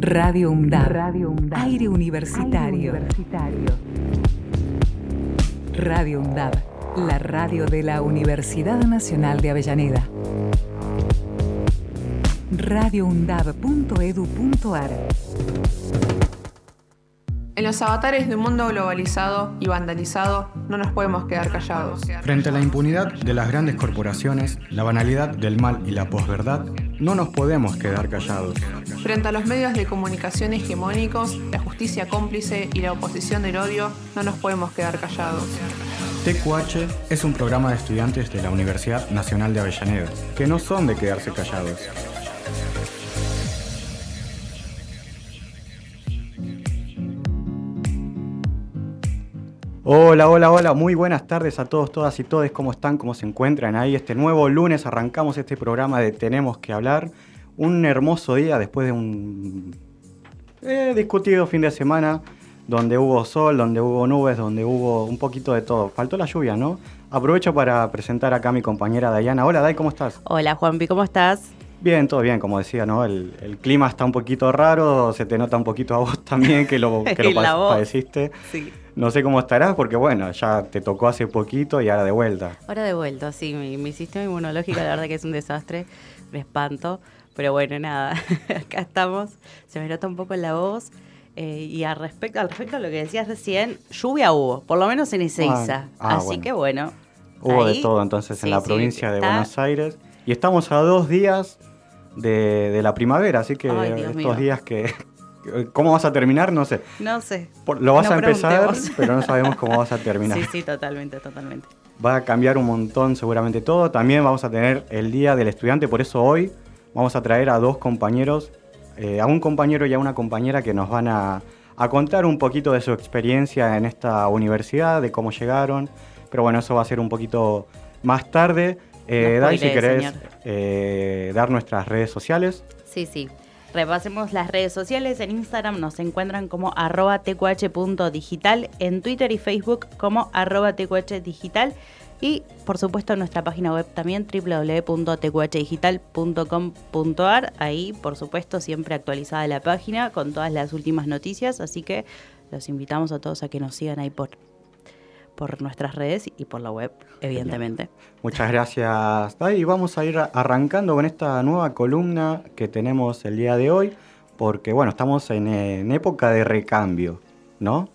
Radio UNDAB. Radio UNDAB. Aire universitario. Radio UNDAB. La radio de la Universidad Nacional de Avellaneda. radioundab.edu.ar En los avatares de un mundo globalizado y vandalizado, no nos podemos quedar callados. Frente a la impunidad de las grandes corporaciones, la banalidad del mal y la posverdad, no nos podemos quedar callados. Frente a los medios de comunicación hegemónicos, la justicia cómplice y la oposición del odio, no nos podemos quedar callados. TQH es un programa de estudiantes de la Universidad Nacional de Avellaneda, que no son de quedarse callados. Hola, hola, hola, muy buenas tardes a todos, todas y todos, ¿cómo están? ¿Cómo se encuentran ahí? Este nuevo lunes arrancamos este programa de Tenemos que hablar. Un hermoso día después de un eh, discutido fin de semana, donde hubo sol, donde hubo nubes, donde hubo un poquito de todo. Faltó la lluvia, ¿no? Aprovecho para presentar acá a mi compañera Dayana. Hola, Day, ¿cómo estás? Hola, Juanpi, ¿cómo estás? Bien, todo bien, como decía, ¿no? El, el clima está un poquito raro, se te nota un poquito a vos también que lo, que lo voz. padeciste. Sí. No sé cómo estarás porque, bueno, ya te tocó hace poquito y ahora de vuelta. Ahora de vuelta, sí, mi, mi sistema inmunológico la verdad que es un desastre, me espanto, pero bueno, nada, acá estamos, se me nota un poco la voz. eh, y al respecto, al respecto a lo que decías recién, lluvia hubo, por lo menos en Ezeiza. Ah, ah, Así bueno. que bueno. Hubo ahí- de todo entonces en la sí, provincia de Buenos Aires. Y estamos a dos días de, de la primavera, así que Ay, estos mío. días que... ¿Cómo vas a terminar? No sé. No sé. Lo vas No a empezar, pero no sabemos cómo vas a terminar. Sí, sí, totalmente, totalmente. Va a cambiar un montón seguramente todo. También vamos a tener el Día del Estudiante, por eso hoy vamos a traer a dos compañeros, eh, a un compañero y a una compañera que nos van a, a contar un poquito de su experiencia en esta universidad, de cómo llegaron. Pero bueno, eso va a ser un poquito más tarde. Eh, No si querés eh, dar nuestras redes sociales. Sí, sí. Repasemos las redes sociales. En Instagram nos encuentran como arroba tqh.digital, en Twitter y Facebook como arroba tqhdigital y por supuesto en nuestra página web también www.tqhdigital.com.ar. Ahí por supuesto siempre actualizada la página con todas las últimas noticias, así que los invitamos a todos a que nos sigan ahí por, por nuestras redes y por la web, evidentemente. Muchas gracias, Dai. Y vamos a ir arrancando con esta nueva columna que tenemos el día de hoy, porque bueno, estamos en, en época de recambio, ¿no?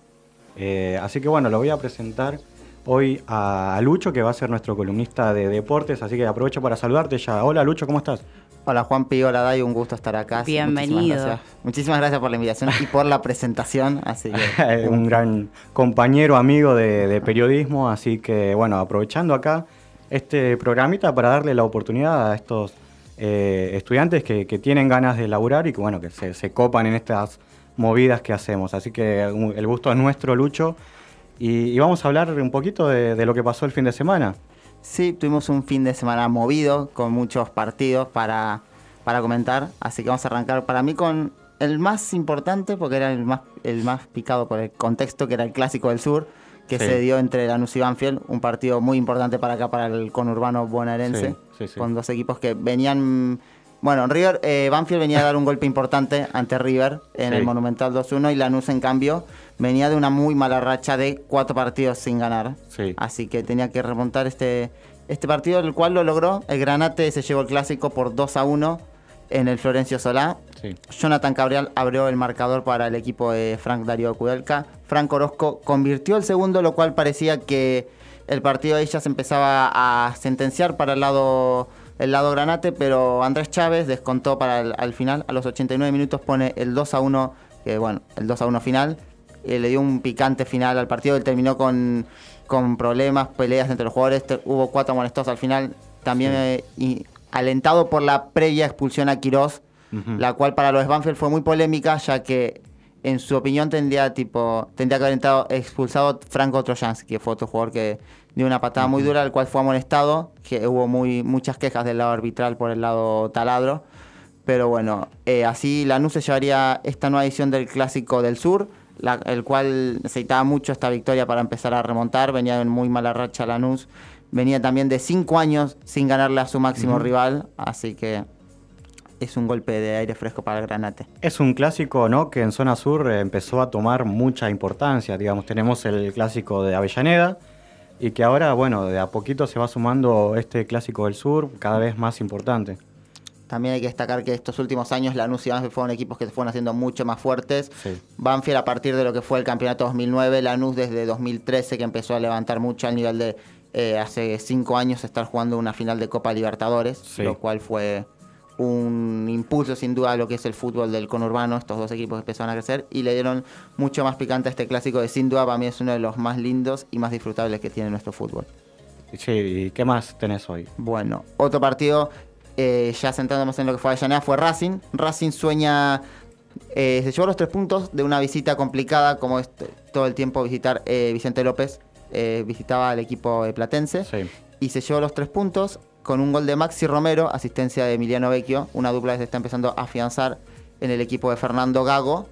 Eh, así que bueno, lo voy a presentar hoy a Lucho, que va a ser nuestro columnista de deportes, así que aprovecho para saludarte ya. Hola Lucho, ¿cómo estás? Hola Juanpi, hola Dai, un gusto estar acá. Bienvenido. Muchísimas gracias, Muchísimas gracias por la invitación y por la presentación. Así que un gran compañero, amigo de, de periodismo, así que bueno, aprovechando acá este programita para darle la oportunidad a estos eh, estudiantes que, que tienen ganas de laburar y que bueno, que se, se copan en estas movidas que hacemos. Así que el gusto es nuestro, Lucho. Y, y vamos a hablar un poquito de, de lo que pasó el fin de semana. Sí, tuvimos un fin de semana movido con muchos partidos para, para comentar. Así que vamos a arrancar para mí con el más importante, porque era el más, el más picado por el contexto, que era el Clásico del Sur, que Sí. se dio entre Lanús y Banfield. Un partido muy importante para acá, para el conurbano bonaerense. Sí, sí, sí. Con dos equipos que venían... Bueno, River, eh, Banfield venía a dar un golpe importante ante River en Sí. el Monumental 2-1 y Lanús, en cambio, venía de una muy mala racha de cuatro partidos sin ganar. Sí. Así que tenía que remontar este, este partido, el cual lo logró. El Granate se llevó el clásico por 2 a 1 en el Florencio Solá. Sí. Jonathan Cabrial abrió el marcador para el equipo de Frank Darío Kudelka. Frank Orozco convirtió el segundo, lo cual parecía que el partido ahí ya se empezaba a sentenciar para el lado, el lado Granate, pero Andrés Chávez descontó para el, al final, a los 89 minutos pone el 2 a 1, que bueno, el 2 a 1 final. eh, le dio un picante final al partido, él terminó con, con problemas, peleas entre los jugadores, te- hubo cuatro molestos al final, también eh, y alentado por la previa expulsión a Quirós, la cual para los Banfield fue muy polémica, ya que en su opinión tendría tipo tendría que haber entrado expulsado Franco Trojansky, que fue otro jugador que dio una patada muy dura, el cual fue amonestado, que hubo muy muchas quejas del lado arbitral por el lado taladro. Pero bueno, eh, así Lanús se llevaría esta nueva edición del Clásico del Sur, la- el cual necesitaba mucho esta victoria para empezar a remontar. Venía en muy mala racha Lanús. Venía también de cinco años sin ganarle a su máximo rival, así que es un golpe de aire fresco para el Granate. Es un clásico, ¿no? Que en zona sur eh, empezó a tomar mucha importancia. Digamos, tenemos el clásico de Avellaneda y que ahora, bueno, de a poquito se va sumando este clásico del sur, cada vez más importante. También hay que destacar que estos últimos años Lanús y Banfield fueron equipos que se fueron haciendo mucho más fuertes. Sí. Banfield a partir de lo que fue el campeonato 2009, Lanús desde 2013 que empezó a levantar mucho al nivel de eh, hace cinco años estar jugando una final de Copa Libertadores, Sí. lo cual fue un impulso sin duda a lo que es el fútbol del conurbano. Estos dos equipos empezaron a crecer y le dieron mucho más picante a este clásico de sin duda para mí es uno de los más lindos y más disfrutables que tiene nuestro fútbol. Sí, ¿y qué más tenés hoy? Bueno, otro partido, eh, ya centrándonos en lo que fue Avellaneda, fue Racing. Racing sueña, eh, se llevó los tres puntos de una visita complicada, como es todo el tiempo visitar eh, Vicente López, visitaba al equipo platense, Sí. y se llevó los tres puntos con un gol de Maxi Romero, asistencia de Emiliano Vecchio, una dupla que se está empezando a afianzar en el equipo de Fernando Gago,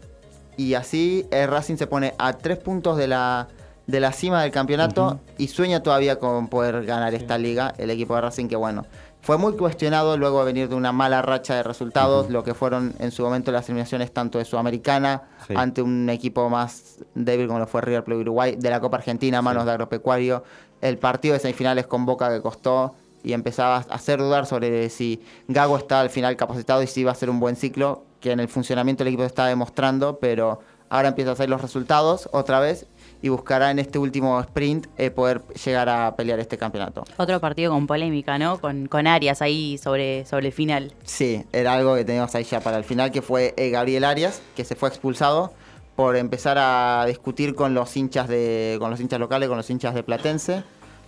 y así eh, Racing se pone a tres puntos de la, de la cima del campeonato y sueña todavía con poder ganar esta liga. El equipo de Racing que bueno, fue muy cuestionado luego de venir de una mala racha de resultados, lo que fueron en su momento las eliminaciones tanto de Sudamericana Sí. ante un equipo más débil como lo fue River Plate Uruguay, de la Copa Argentina a manos Sí. de Agropecuario, el partido de semifinales con Boca que costó y empezaba a hacer dudar sobre si Gago está al final capacitado y si iba a ser un buen ciclo, que en el funcionamiento del equipo se está demostrando, pero ahora empieza a hacer los resultados otra vez y buscará en este último sprint eh, poder llegar a pelear este campeonato. Otro partido con polémica, ¿no? Con, con Arias ahí sobre, sobre el final. Sí, era algo que teníamos ahí ya para el final, que fue eh, Gabriel Arias, que se fue expulsado por empezar a discutir con los hinchas de, con los hinchas locales, con los hinchas de Platense,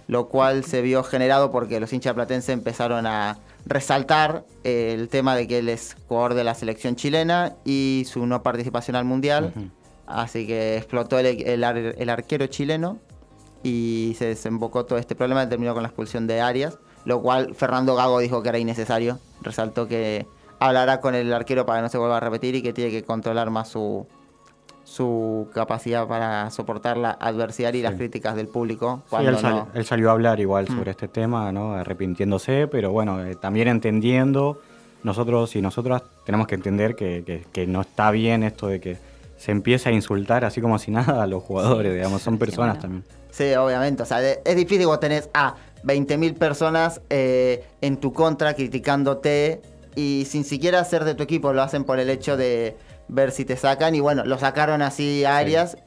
lo cual se vio generado porque los hinchas Platense empezaron a resaltar eh, el tema de que él es jugador de la selección chilena y su no participación al mundial. Así que explotó el, el ar- el arquero chileno y se desembocó todo este problema y terminó con la expulsión de Arias, lo cual Fernando Gago dijo que era innecesario. Resaltó que hablará con el arquero para que no se vuelva a repetir y que tiene que controlar más su, su capacidad para soportar la adversidad y las críticas del público. Sí, Cuando él, sal- no- él salió a hablar igual Mm. sobre este tema, ¿no? arrepintiéndose, pero bueno, eh, también entendiendo, nosotros y nosotras tenemos que entender que, que- que no está bien esto de que se empiece a insultar así como si nada a los jugadores, digamos, son Sí, personas bueno. también. Sí, obviamente. O sea, es difícil vos tenés a 20.000 personas eh, en tu contra criticándote y sin siquiera ser de tu equipo, lo hacen por el hecho de ver si te sacan. Y bueno, lo sacaron así a Arias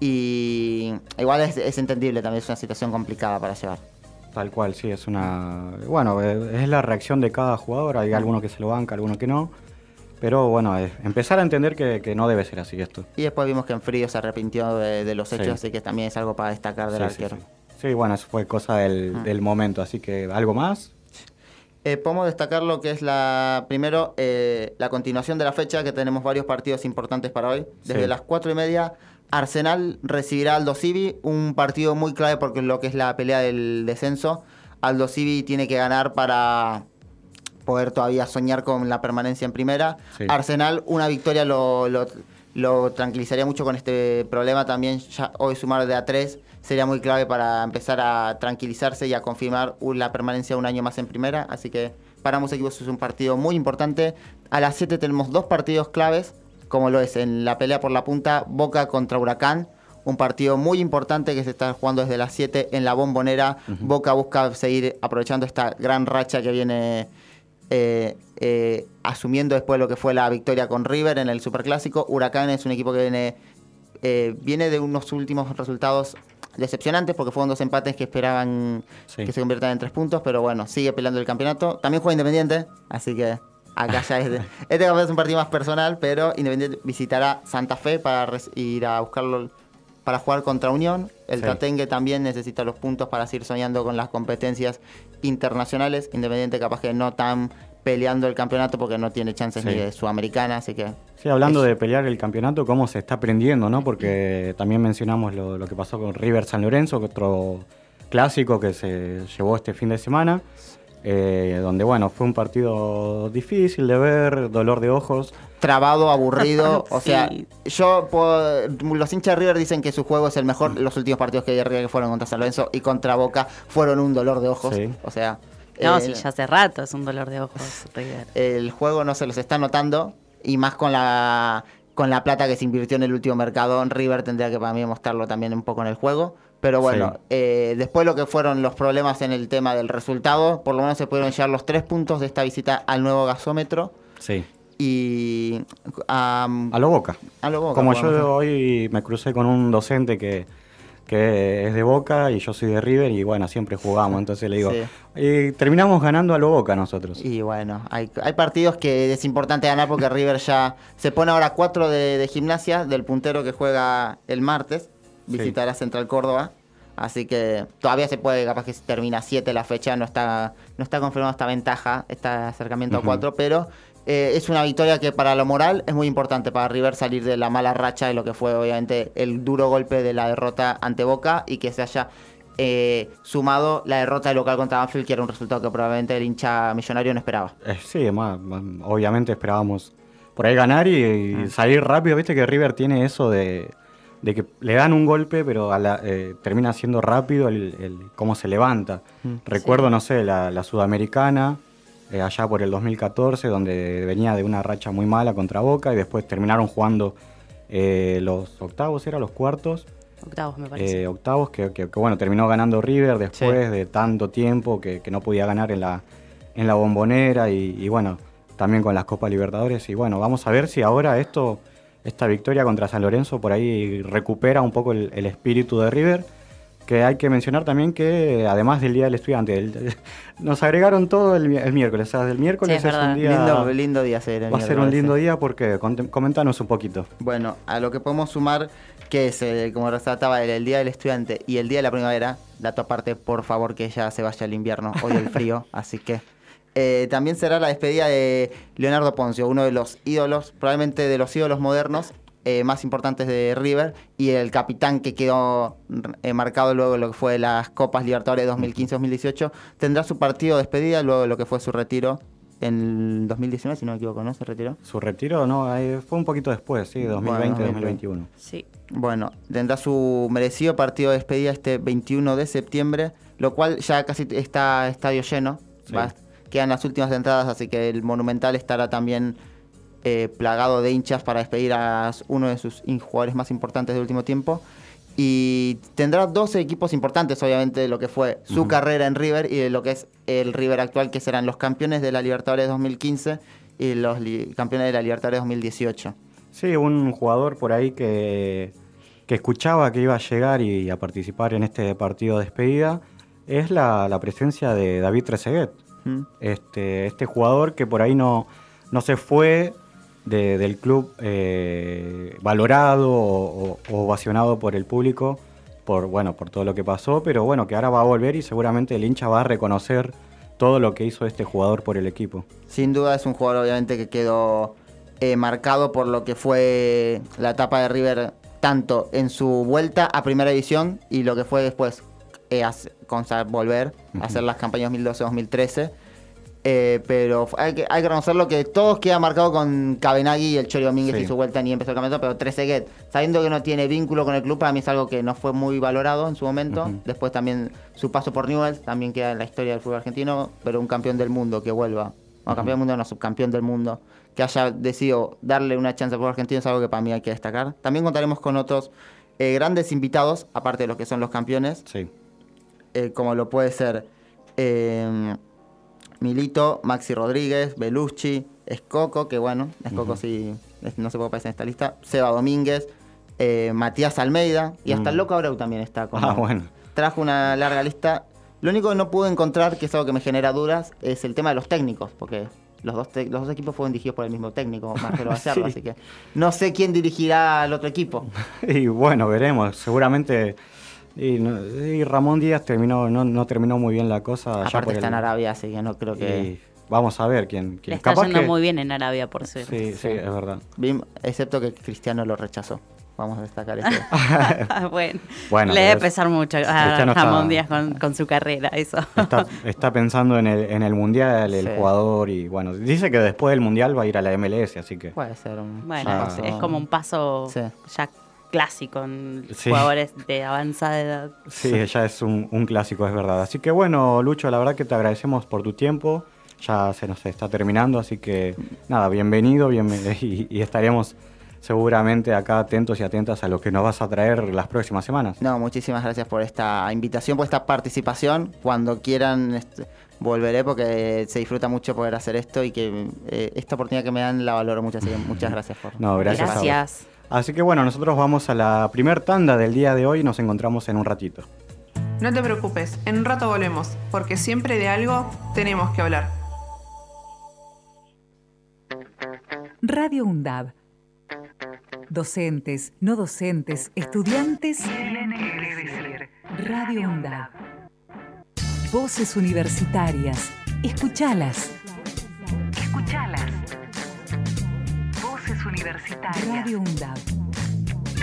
y igual es, es entendible también, es una situación complicada para llevar. Tal cual, sí, es una... Bueno, eh, es la reacción de cada jugador, hay alguno que se lo banca, alguno que no, pero bueno, es empezar a entender que, que no debe ser así esto. Y después vimos que en frío se arrepintió de, de los hechos, Sí. así que también es algo para destacar del sí, arquero. sí. Sí, bueno, eso fue cosa del, Ah. del momento, así que algo más. Eh, podemos destacar lo que es la primero eh, la continuación de la fecha, que tenemos varios partidos importantes para hoy. Desde Sí. las cuatro y media, Arsenal recibirá a Aldo Civi, un partido muy clave porque lo que es la pelea del descenso. Aldo Civi tiene que ganar para poder todavía soñar con la permanencia en primera. Sí. Arsenal, una victoria lo, lo- lo tranquilizaría mucho con este problema también. Ya hoy sumar de a tres sería muy clave para empezar a tranquilizarse y a confirmar la permanencia un año más en primera. Así que para ambos equipos es un partido muy importante. A las 7 tenemos dos partidos claves, como lo es en la pelea por la punta Boca contra Huracán. Un partido muy importante que se está jugando desde las 7 en la bombonera. Boca busca seguir aprovechando esta gran racha que viene eh, eh, asumiendo después lo que fue la victoria con River en el Superclásico. Huracán es un equipo que viene, eh, viene de unos últimos resultados decepcionantes porque fueron dos empates que esperaban Sí. que se conviertan en tres puntos, pero bueno, sigue peleando el campeonato. También juega Independiente, así que acá ya es... de- este es un partido más personal, pero Independiente visitará Santa Fe para ir a buscarlo para jugar contra Unión. El Sí. Tatengue también necesita los puntos para seguir soñando con las competencias internacionales. Independiente capaz que no tan peleando el campeonato porque no tiene chances Sí. ni de Sudamericana, así que... Sí, hablando de pelear el campeonato, cómo se está aprendiendo, ¿no? Porque también mencionamos lo, lo que pasó con River San Lorenzo, otro clásico que se llevó este fin de semana, eh, donde, bueno, fue un partido difícil de ver, dolor de ojos. Trabado, aburrido, o Sí. sea, yo puedo- los hinchas de River dicen que su juego es el mejor, los últimos partidos que hay River que fueron contra San Lorenzo y contra Boca fueron un dolor de ojos, Sí. o sea, No, Eh, sí, ya hace rato es un dolor de ojos River. el juego no se los está notando y más con la con la plata que se invirtió en el último mercado River tendría que para mí mostrarlo también un poco en el juego pero bueno Sí. eh, después lo que fueron los problemas en el tema del resultado por lo menos se pudieron llevar los tres puntos de esta visita al nuevo gasómetro Sí. y am, A lo boca. a lo Boca, Como yo hoy me crucé con un docente que, que es de Boca y yo soy de River y bueno, siempre jugamos. Entonces le digo, Sí. y terminamos ganando a lo Boca nosotros. Y bueno, hay, hay partidos que es importante ganar porque River ya se pone ahora 4 de, de gimnasia del puntero que juega el martes, Sí. visitará Central Córdoba. Así que todavía se puede, capaz que termina 7 la fecha, no está, no está confirmada esta ventaja, este acercamiento a 4, pero eh, es una victoria que para lo moral es muy importante para River salir de la mala racha de lo que fue obviamente el duro golpe de la derrota ante Boca y que se haya eh, sumado la derrota del local contra Banfield, que era un resultado que probablemente el hincha millonario no esperaba. Eh, sí, además, mm, obviamente esperábamos por ahí ganar y, y salir rápido. Viste que River tiene eso de, de que le dan un golpe, pero a la- eh, termina siendo rápido el, el cómo se levanta. Recuerdo, no sé, la, la sudamericana, eh, allá por el 2014, donde venía de una racha muy mala contra Boca y después terminaron jugando eh, los octavos, ¿era? Los cuartos. Octavos, me parece. eh, octavos, que, que- que, bueno, terminó ganando River después de tanto tiempo que, que no podía ganar en la, en la bombonera y, y bueno, también con las Copas Libertadores. Y bueno, vamos a ver si ahora esto, esta victoria contra San Lorenzo por ahí recupera un poco el, el espíritu de River. Que hay que mencionar también que además del Día del Estudiante, el- nos agregaron todo el, mi- el miércoles. O sea, el miércoles Sí, es es, un día... Lindo, lindo día ser el va a ser un lindo día porque comentanos un poquito. Bueno, a lo que podemos sumar, que es, eh, como resaltaba, el, el Día del Estudiante y el Día de la Primavera, dato aparte, por favor, que ya se vaya el invierno, odio el frío, así que... eh, también será la despedida de Leonardo Poncio, uno de los ídolos, probablemente de los ídolos modernos eh, más importantes de River, y el capitán que quedó eh, marcado luego de lo que fue las Copas Libertadores 2015-2018, tendrá su partido de despedida luego de lo que fue su retiro en el 2019, si no me equivoco, ¿no? Se retiró. Su retiro no, eh, fue un poquito después, sí, 2020-2021. Sí. Bueno, tendrá su merecido partido de despedida este 21 de septiembre, lo cual ya casi está estadio lleno. Sí. Va- quedan las últimas entradas, así que el Monumental estará también eh, plagado de hinchas para despedir a uno de sus jugadores más importantes del último tiempo. Y tendrá 12 equipos importantes, obviamente, de lo que fue su carrera en River y de lo que es el River actual, que serán los campeones de la Libertadores 2015 y los campeones de la Libertadores 2018. Sí, un jugador por ahí que, que escuchaba que iba a llegar y a participar en este partido de despedida es la, la presencia de David Trezeguet. Este, este jugador que por ahí no, no se fue de- del club eh, valorado o, ovacionado por el público por, bueno, por todo lo que pasó, pero bueno, que ahora va a volver y seguramente el hincha va a reconocer todo lo que hizo este jugador por el equipo. Sin duda es un jugador obviamente que quedó eh, marcado por lo que fue la etapa de River tanto en su vuelta a primera división y lo que fue después eh, con volver a hacer las campañas 2012-2013. Eh, pero hay que, hay que reconocerlo que todos quedan marcados con Cabenagui y el Chori Domínguez Sí. y su vuelta ni empezó el campeonato, pero Trezeguet, sabiendo que no tiene vínculo con el club, para mí es algo que no fue muy valorado en su momento. Después también su paso por Newell's, también queda en la historia del fútbol argentino, pero un campeón del mundo que vuelva, o campeón del mundo, no, subcampeón del mundo, que haya decidido darle una chance al fútbol argentino es algo que para mí hay que destacar. También contaremos con otros eh, grandes invitados, aparte de los que son los campeones, Sí. eh, como lo puede ser Milito, Maxi Rodríguez, Belucci, Escoco, que bueno, Escoco Ujú. sí es- no se puede aparecer en esta lista, Seba Domínguez, eh, Matías Almeida y hasta Mm. el Loco Abreu también está. Como, Ah, bueno. Trajo una larga lista. Lo único que no pude encontrar, que es algo que me genera dudas, es el tema de los técnicos, porque los dos, te- los dos equipos fueron dirigidos por el mismo técnico, Marcelo Bacerra, Sí. así que no sé quién dirigirá al otro equipo. Y bueno, veremos. Seguramente. Y, no- y Ramón Díaz terminó, no, no terminó muy bien la cosa. Aparte por está el- en Arabia, así que no creo que... y vamos a ver quién. Le quién. está Capaz yendo que- muy bien en Arabia, por ser. Sí, sí, es verdad. Excepto que Cristiano lo rechazó. Vamos a destacar eso. bueno, Bueno, le debe es- pesar mucho a Cristiano está- Ramón Díaz con, con su carrera, eso. Está, está pensando en el, en el mundial, el Sí. jugador, y bueno, dice que después del mundial va a ir a la MLS, así que. Puede ser un... Bueno, Ah. es, es como un paso Sí. ya clásico en Sí. jugadores de avanzada edad. Sí, ya es un, un clásico, es verdad. Así que bueno, Lucho, la verdad que te agradecemos por tu tiempo. Ya se nos está terminando, así que nada, bienvenido bienven- y, y estaremos seguramente acá atentos y atentas a lo que nos vas a traer las próximas semanas. No, muchísimas gracias por esta invitación, por esta participación. Cuando quieran este, volveré porque se disfruta mucho poder hacer esto y que eh, esta oportunidad que me dan la valoro mucho. Así que muchas gracias por. No, gracias. a vos. Así que bueno, nosotros vamos a la primer tanda del día de hoy y nos encontramos en un ratito. No te preocupes, en un rato volvemos, porque siempre de algo tenemos que hablar. Radio UNDAB. Docentes, no docentes, estudiantes. Radio UNDAB. Voces universitarias. Escuchalas. Escuchalas. Voces universitarias. Radio UNDAB.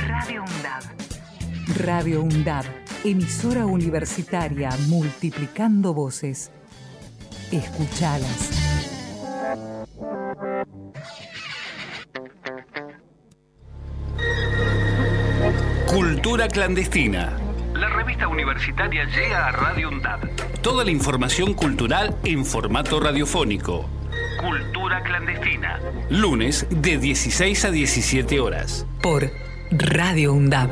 Radio UNDAB. Radio UNDAB. Emisora universitaria multiplicando voces. Escuchalas. Cultura clandestina. La revista universitaria llega a Radio UNDAD. Toda la información cultural en formato radiofónico. Cultura clandestina. Lunes de 16 a 17 horas. Por Radio UNDAB.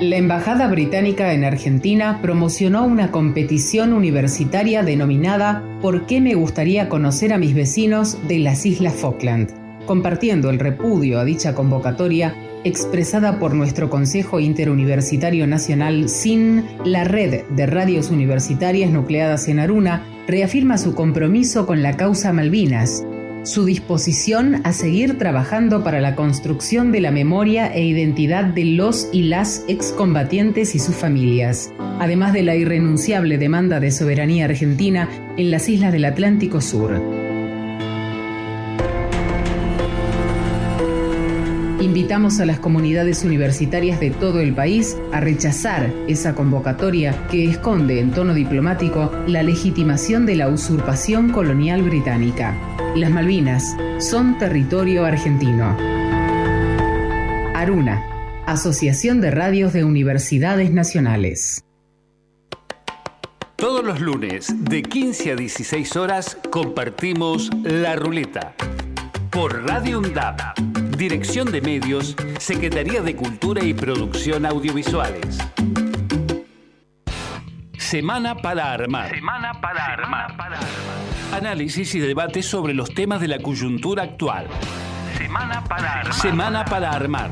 La Embajada Británica en Argentina promocionó una competición universitaria denominada ¿Por qué me gustaría conocer a mis vecinos de las Islas Falkland? Compartiendo el repudio a dicha convocatoria expresada por nuestro Consejo Interuniversitario Nacional SIN, la red de radios universitarias nucleadas en Aruna reafirma su compromiso con la causa Malvinas, su disposición a seguir trabajando para la construcción de la memoria e identidad de los y las excombatientes y sus familias, además de la irrenunciable demanda de soberanía argentina en las islas del Atlántico Sur. Invitamos a las comunidades universitarias de todo el país a rechazar esa convocatoria que esconde en tono diplomático la legitimación de la usurpación colonial británica. Las Malvinas son territorio argentino. Aruna, Asociación de Radios de Universidades Nacionales. Todos los lunes de 15 a 16 horas compartimos La Ruleta. Por Radio UNDAP. Dirección de Medios, Secretaría de Cultura y Producción Audiovisuales. Semana para armar. Semana para armar. Análisis y debate sobre los temas de la coyuntura actual. Semana para armar. Semana para armar.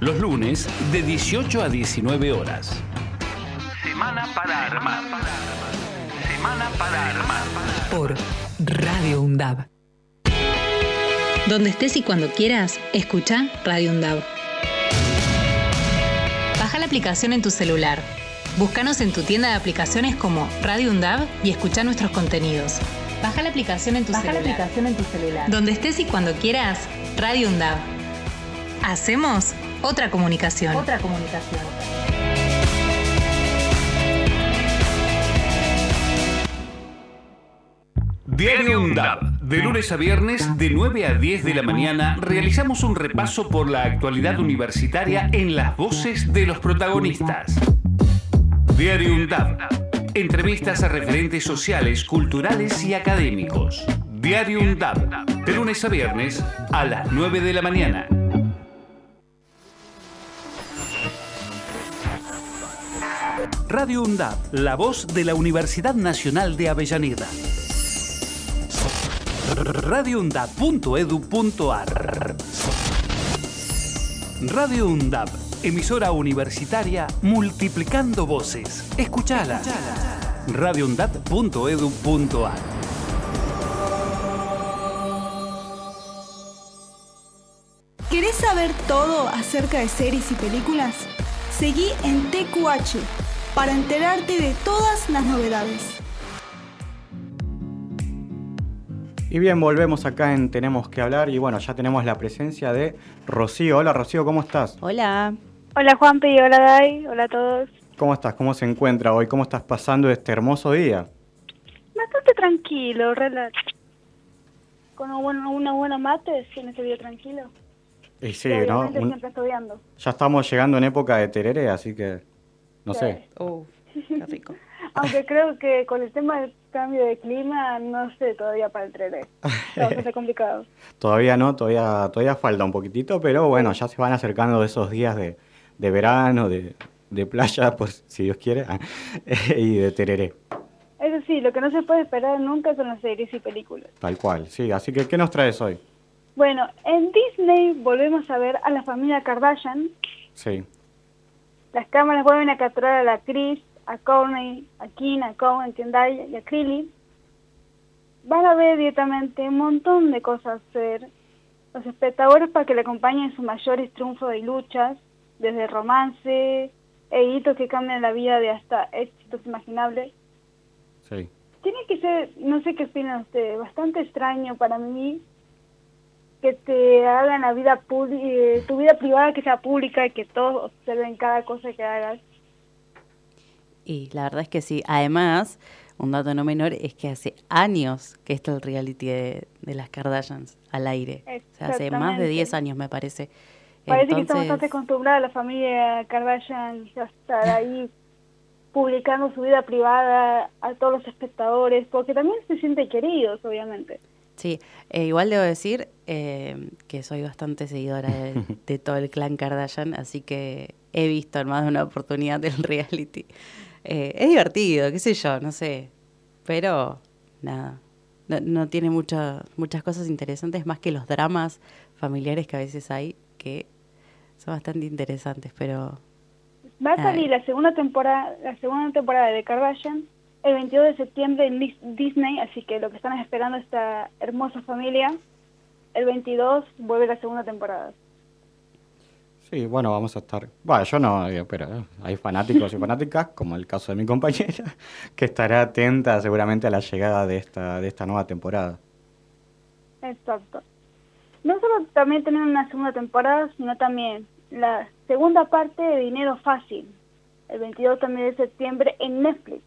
Los lunes de 18 a 19 horas. Semana para armar. Semana para armar. Por Radio UNDAB. Donde estés y cuando quieras, escucha Radio UNDAB. Baja la aplicación en tu celular. Búscanos en tu tienda de aplicaciones como Radio UNDAB y escucha nuestros contenidos. Baja la aplicación en tu celular. Donde estés y cuando quieras, Radio UNDAB. Hacemos otra comunicación. Otra comunicación. Diario UNDAB. De lunes a viernes, de 9 a 10 de la mañana, realizamos un repaso por la actualidad universitaria en las voces de los protagonistas. Diario UNDAB. Entrevistas a referentes sociales, culturales y académicos. Diario UNDAB. De lunes a viernes, a las 9 de la mañana. Radio UNDAB, la voz de la Universidad Nacional de Avellaneda. radioundab.edu.ar Radio UNDAB, emisora universitaria multiplicando voces. Escuchala. radioundab.edu.ar ¿Querés saber todo acerca de series y películas? Seguí en TQH para enterarte de todas las novedades. Y bien, volvemos acá en Tenemos que hablar y bueno, ya tenemos la presencia de Rocío. Hola Rocío, ¿cómo estás? Hola. Hola Juanpi, hola Dai, hola a todos. ¿Cómo estás? ¿Cómo se encuentra hoy? ¿Cómo estás pasando este hermoso día? Bastante tranquilo, relax. Con una buena, una buena mate, tiene ese día tranquilo. Y sí, Y ¿no? Un- siempre estudiando. ya estamos llegando en época de tereré, así que no Sí. sé. Uh, qué rico. Aunque creo que con el tema del cambio de clima, no sé todavía para el trele. Está bastante complicado. Todavía no, todavía, todavía falta un poquitito, pero bueno, ya se van acercando esos días de, de verano, de, de playa, pues si Dios quiere, ah, y de tereré, Eso sí, lo que no se puede esperar nunca son las series y películas. tal cual. Sí, así que ¿qué nos traes hoy? Bueno, en Disney volvemos a ver a la familia Kardashian. Sí, Las cámaras vuelven a capturar a la Chris, a Courtney, a Kim, a Cohen, a Kendall y a Krillin. Van a ver directamente un montón de cosas hacer. Los espectadores para que le acompañen sus mayores triunfos y luchas, desde romance e hitos que cambian la vida de hasta éxitos imaginables. sí. Tiene que ser, no sé qué opinan ustedes, bastante extraño para mí que te hagan la vida pública, tu vida privada que sea pública y que todos observen cada cosa que hagas. Y la verdad es que sí. Además, un dato no menor es que hace años que está el reality de, de las Kardashians al aire. O sea, hace más de Exactamente. 10 años, me parece. Parece que está Entonces, bastante acostumbrada la familia Kardashian a estar ahí publicando su vida privada a todos los espectadores, porque también se sienten queridos, obviamente. Sí, eh, igual debo decir eh, que soy bastante seguidora de, de todo el clan Kardashian, así que he visto en más de una oportunidad el reality. Eh, es divertido, qué sé yo, no sé, pero nada, no, no tiene mucha- muchas cosas interesantes más que los dramas familiares que a veces hay, que son bastante interesantes, pero Va a salir la segunda temporada, la segunda temporada de Kardashian el 22 de septiembre en Dis- Disney, así que lo que están esperando esta hermosa familia, el 22 vuelve la segunda temporada. Sí, bueno, vamos a estar. Bueno, yo no, eh, pero hay fanáticos y fanáticas, como el caso de mi compañera, que estará atenta seguramente a la llegada de esta, de esta nueva temporada. Exacto. No solo también tener una segunda temporada, sino también la segunda parte de Dinero Fácil, el 22 también de septiembre en Netflix.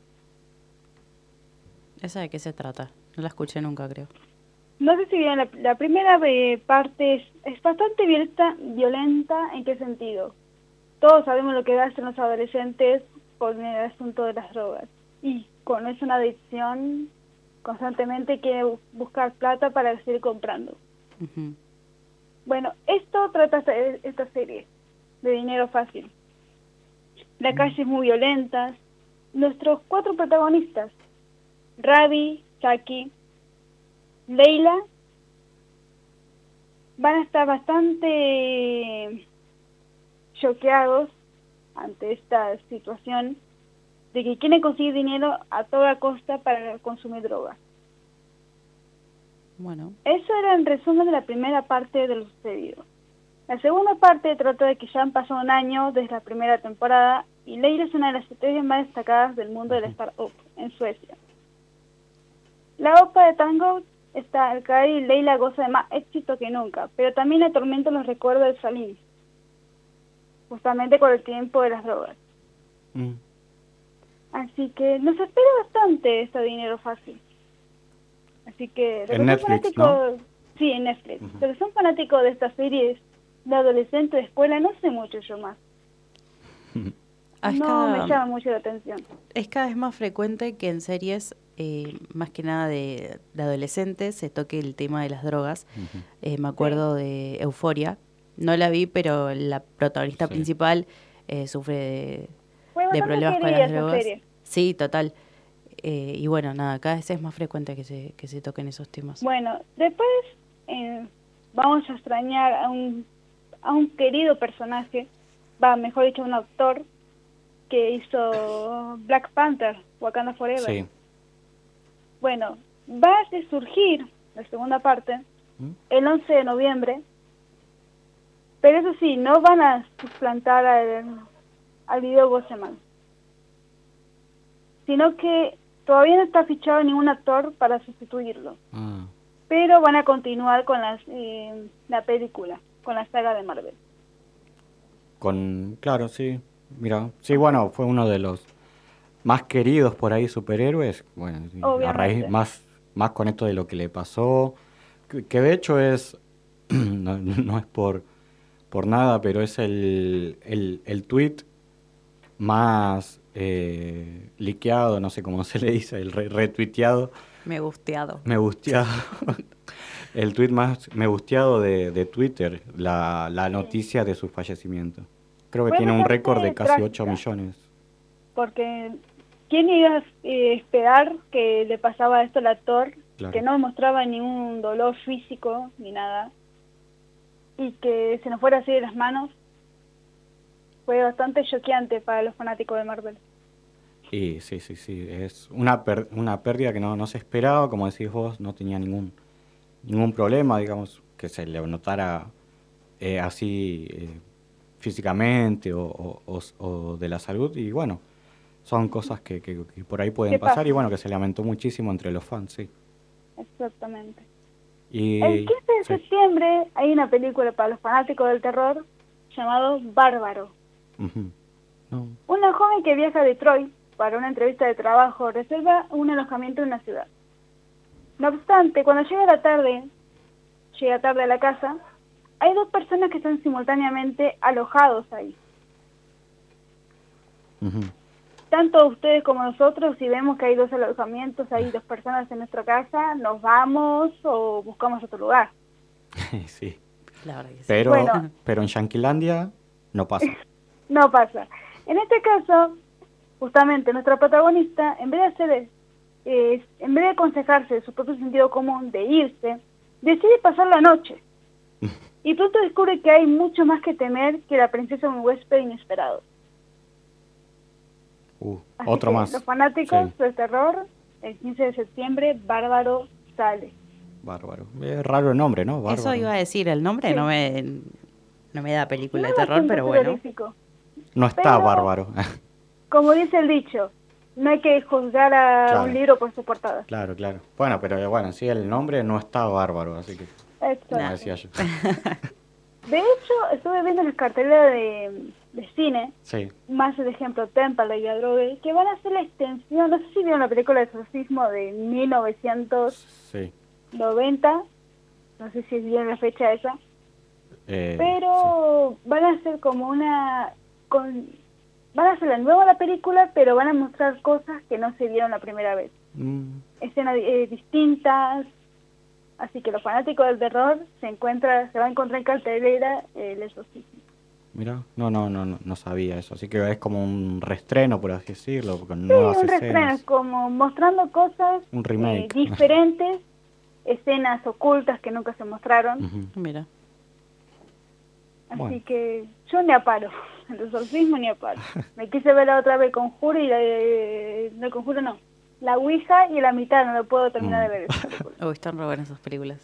¿esa de qué se trata? No la escuché nunca, creo. No sé si bien la, la primera eh, parte es, es bastante violenta, violenta, ¿en qué sentido? Todos sabemos lo que hacen los adolescentes con el asunto de las drogas. Y con es una adicción, constantemente quiere bu- buscar plata para seguir comprando. Bueno, esto trata esta, esta serie de dinero fácil. La calle es muy violenta. Nuestros cuatro protagonistas, Ravi, Chucky, Leila, van a estar bastante choqueados ante esta situación de que quieren conseguir dinero a toda costa para consumir drogas. Bueno, Eso era en resumen de la primera parte de lo sucedido. La segunda parte trata de que ya han pasado un año desde la primera temporada y Leila es una de las estrellas más destacadas del mundo de la startup en Suecia. La OPA de Tango está al caer y Leila goza de más éxito que nunca, pero también atormenta los recuerdos de Salim, justamente con el tiempo de las drogas. Mm. Así que nos espera bastante este dinero fácil. Así que... En son Netflix, fanáticos- Sí, en Netflix. Que son fanáticos de estas series de adolescente de escuela, no sé mucho yo más. Ah, es no cada- me llama mucho la atención. Es cada vez más frecuente que en series, eh, más que nada de, de adolescentes, se toque el tema de las drogas. Eh, me acuerdo de Euforia. No la vi, pero la protagonista Sí. principal eh, sufre de, problemas con las drogas. Sí, total. Eh, y bueno, nada, cada vez es más frecuente que se, que se toquen esos temas. Bueno, después eh, vamos a extrañar a un, a un querido personaje, va, mejor dicho, un actor que hizo Black Panther, Wakanda Forever. Sí. Bueno, va a surgir la segunda parte ¿Mm? el 11 de noviembre, pero eso sí, no van a suplantar al, al video Goseman, sino que todavía no está fichado ningún actor para sustituirlo, Ah, pero van a continuar con las, eh, la película, con la saga de Marvel. con, claro, sí. Mira, sí, bueno, fue uno de los más queridos por ahí superhéroes, bueno, a raíz más, más con esto de lo que le pasó, que, de hecho es, no, es por, por nada, pero es el, el, el tweet más eh, liqueado, no sé cómo se le dice, el retuiteado. Me gusteado. Me gusteado. el tweet más me gusteado de, de Twitter, la, la, noticia de su fallecimiento. Creo que tiene un récord de casi 8 millones. Porque, ¿quién iba a eh, esperar que le pasaba esto al actor? Que no mostraba ningún dolor físico ni nada. Y que se nos fuera así de las manos. Fue bastante choqueante para los fanáticos de Marvel. Y sí, sí, sí. Es una, una pérdida que no, no se esperaba. Como decís vos, no tenía ningún, ningún problema, digamos, que se le notara eh, así eh, físicamente o, o, de la salud. Y bueno, son cosas que, que, por ahí pueden pasar y bueno, que se lamentó muchísimo entre los fans, sí. Exactamente. Y, el 15 de septiembre hay una película para los fanáticos del terror llamado Bárbaro. Una joven que viaja a Detroit para una entrevista de trabajo reserva un alojamiento en una ciudad. No obstante, cuando llega la tarde, llega tarde a la casa, hay dos personas que están simultáneamente alojados ahí. Tanto ustedes como nosotros, si vemos que hay dos alojamientos, hay dos personas en nuestra casa, nos vamos o buscamos otro lugar. sí. Pero, pero en Yanquilandia no pasa. no pasa. En este caso, justamente nuestra protagonista, en vez de hacer, eh, en vez de aconsejarse de su propio sentido común de irse, decide pasar la noche. y pronto descubre que hay mucho más que temer que la princesa un huésped inesperado. Uh, otro más. Los fanáticos del terror, el 15 de septiembre, Bárbaro sale. Bárbaro. Es raro el nombre, ¿no? Eso iba a decir, el nombre no, me, no me da película de terror, pero bueno. No está bárbaro. como dice el dicho, no hay que juzgar a un libro por su portada. Claro, claro. Bueno, pero bueno, sí, el nombre no está bárbaro, así que... Exacto. Decía yo. De hecho, estuve viendo las cartelas de, de cine, sí. más de ejemplo Temple y Adrogue, que van a hacer la extensión, no sé si vieron la película de exorcismo de 1990, no sé si vieron la fecha esa, eh, pero van a hacer como una... Con, van a hacer la nueva la película, pero van a mostrar cosas que no se vieron la primera vez. Mm. Escenas eh, distintas, así que los fanáticos del terror se encuentra, se va a encontrar en cartelera el exorcismo. Mira, no, no, no, no sabía eso. Así que es como un restreno, por así decirlo, con sí, un restreno, como mostrando cosas eh, diferentes, escenas ocultas que nunca se mostraron. Mira. Así que yo ni a paro, el exorcismo ni a paro. Me quise ver la otra vez Conjuro y la, eh, no Conjuro no, la Ouija y la mitad no lo puedo terminar de ver. Esa están re buenas esas películas.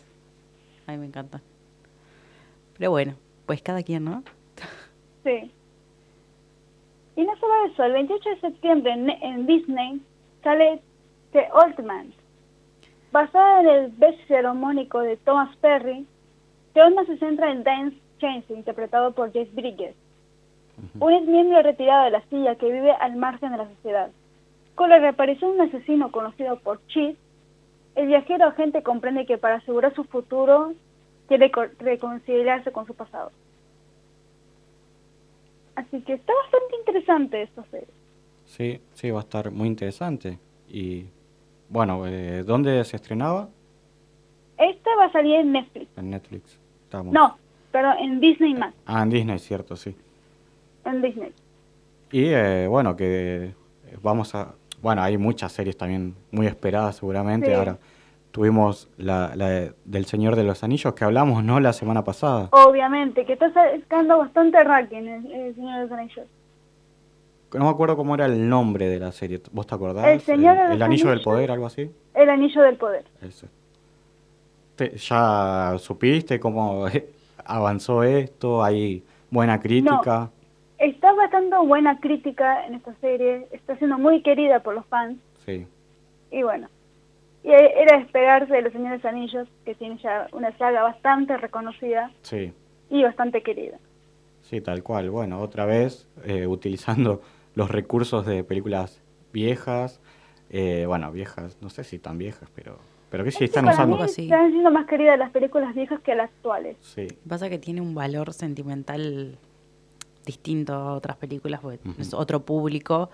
A mí me encantan. Pero bueno, pues cada quien, ¿no? Sí. Y no solo eso, el 28 de septiembre en, Disney sale The Old Man. Basada en el bestseller homónico de Thomas Perry, The Old Man se centra en Dance Chance, interpretado por Jess Bridges. Un ex miembro retirado de la silla que vive al margen de la sociedad. Con la reaparición de un asesino conocido por Cheese, el viajero agente comprende que para asegurar su futuro quiere reconciliarse con su pasado. Así que está bastante interesante esto serie. Sí, sí, va a estar muy interesante. Y bueno, eh, ¿dónde se estrenaba? Esta va a salir en Netflix. En Netflix. No, pero en Disney más. Ah, en Disney, cierto, sí. En Disney. Y eh, bueno, que vamos a... Bueno, hay muchas series también muy esperadas seguramente. Ahora tuvimos la, la, del Señor de los Anillos que hablamos, ¿no? La semana pasada. Obviamente, que está sacando bastante ranking el, el Señor de los Anillos. No me acuerdo cómo era el nombre de la serie. ¿Vos te acordás? El Señor el, Anillo del Poder, algo así. El Anillo del Poder. Eso. ¿Ya supiste cómo avanzó esto? ¿Hay buena crítica? Está bastante buena crítica en esta serie. Está siendo muy querida por los fans. Sí. Y bueno, y era despegarse de los Señores Anillos, que tiene ya una saga bastante reconocida sí. y bastante querida. Sí, tal cual. Bueno, otra vez eh, utilizando los recursos de películas viejas, eh, bueno, viejas, no sé si tan viejas, pero, pero que sí Es están usando. mí así. Están siendo más queridas las películas viejas que las actuales. Sí, Pasa que tiene un valor sentimental distinto a otras películas, porque es otro público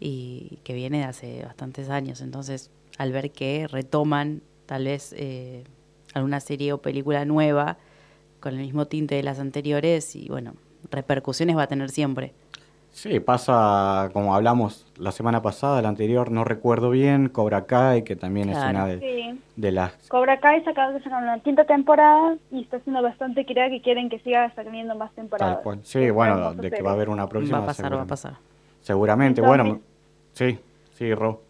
y que viene de hace bastantes años. Entonces, al ver que retoman tal vez eh, alguna serie o película nueva con el mismo tinte de las anteriores y bueno, repercusiones va a tener siempre. sí, pasa como hablamos la semana pasada, la anterior, no recuerdo bien, Cobra Kai, que también es una de, Sí. de las... Cobra Kai sacaron, una quinta temporada y está siendo bastante querida que quieren que siga saliendo más temporadas. Tal cual. Sí, bueno, de que va a haber una próxima. va a pasar, va a seguramente. pasar. Seguramente, Entonces- bueno, sí, sí, Ro.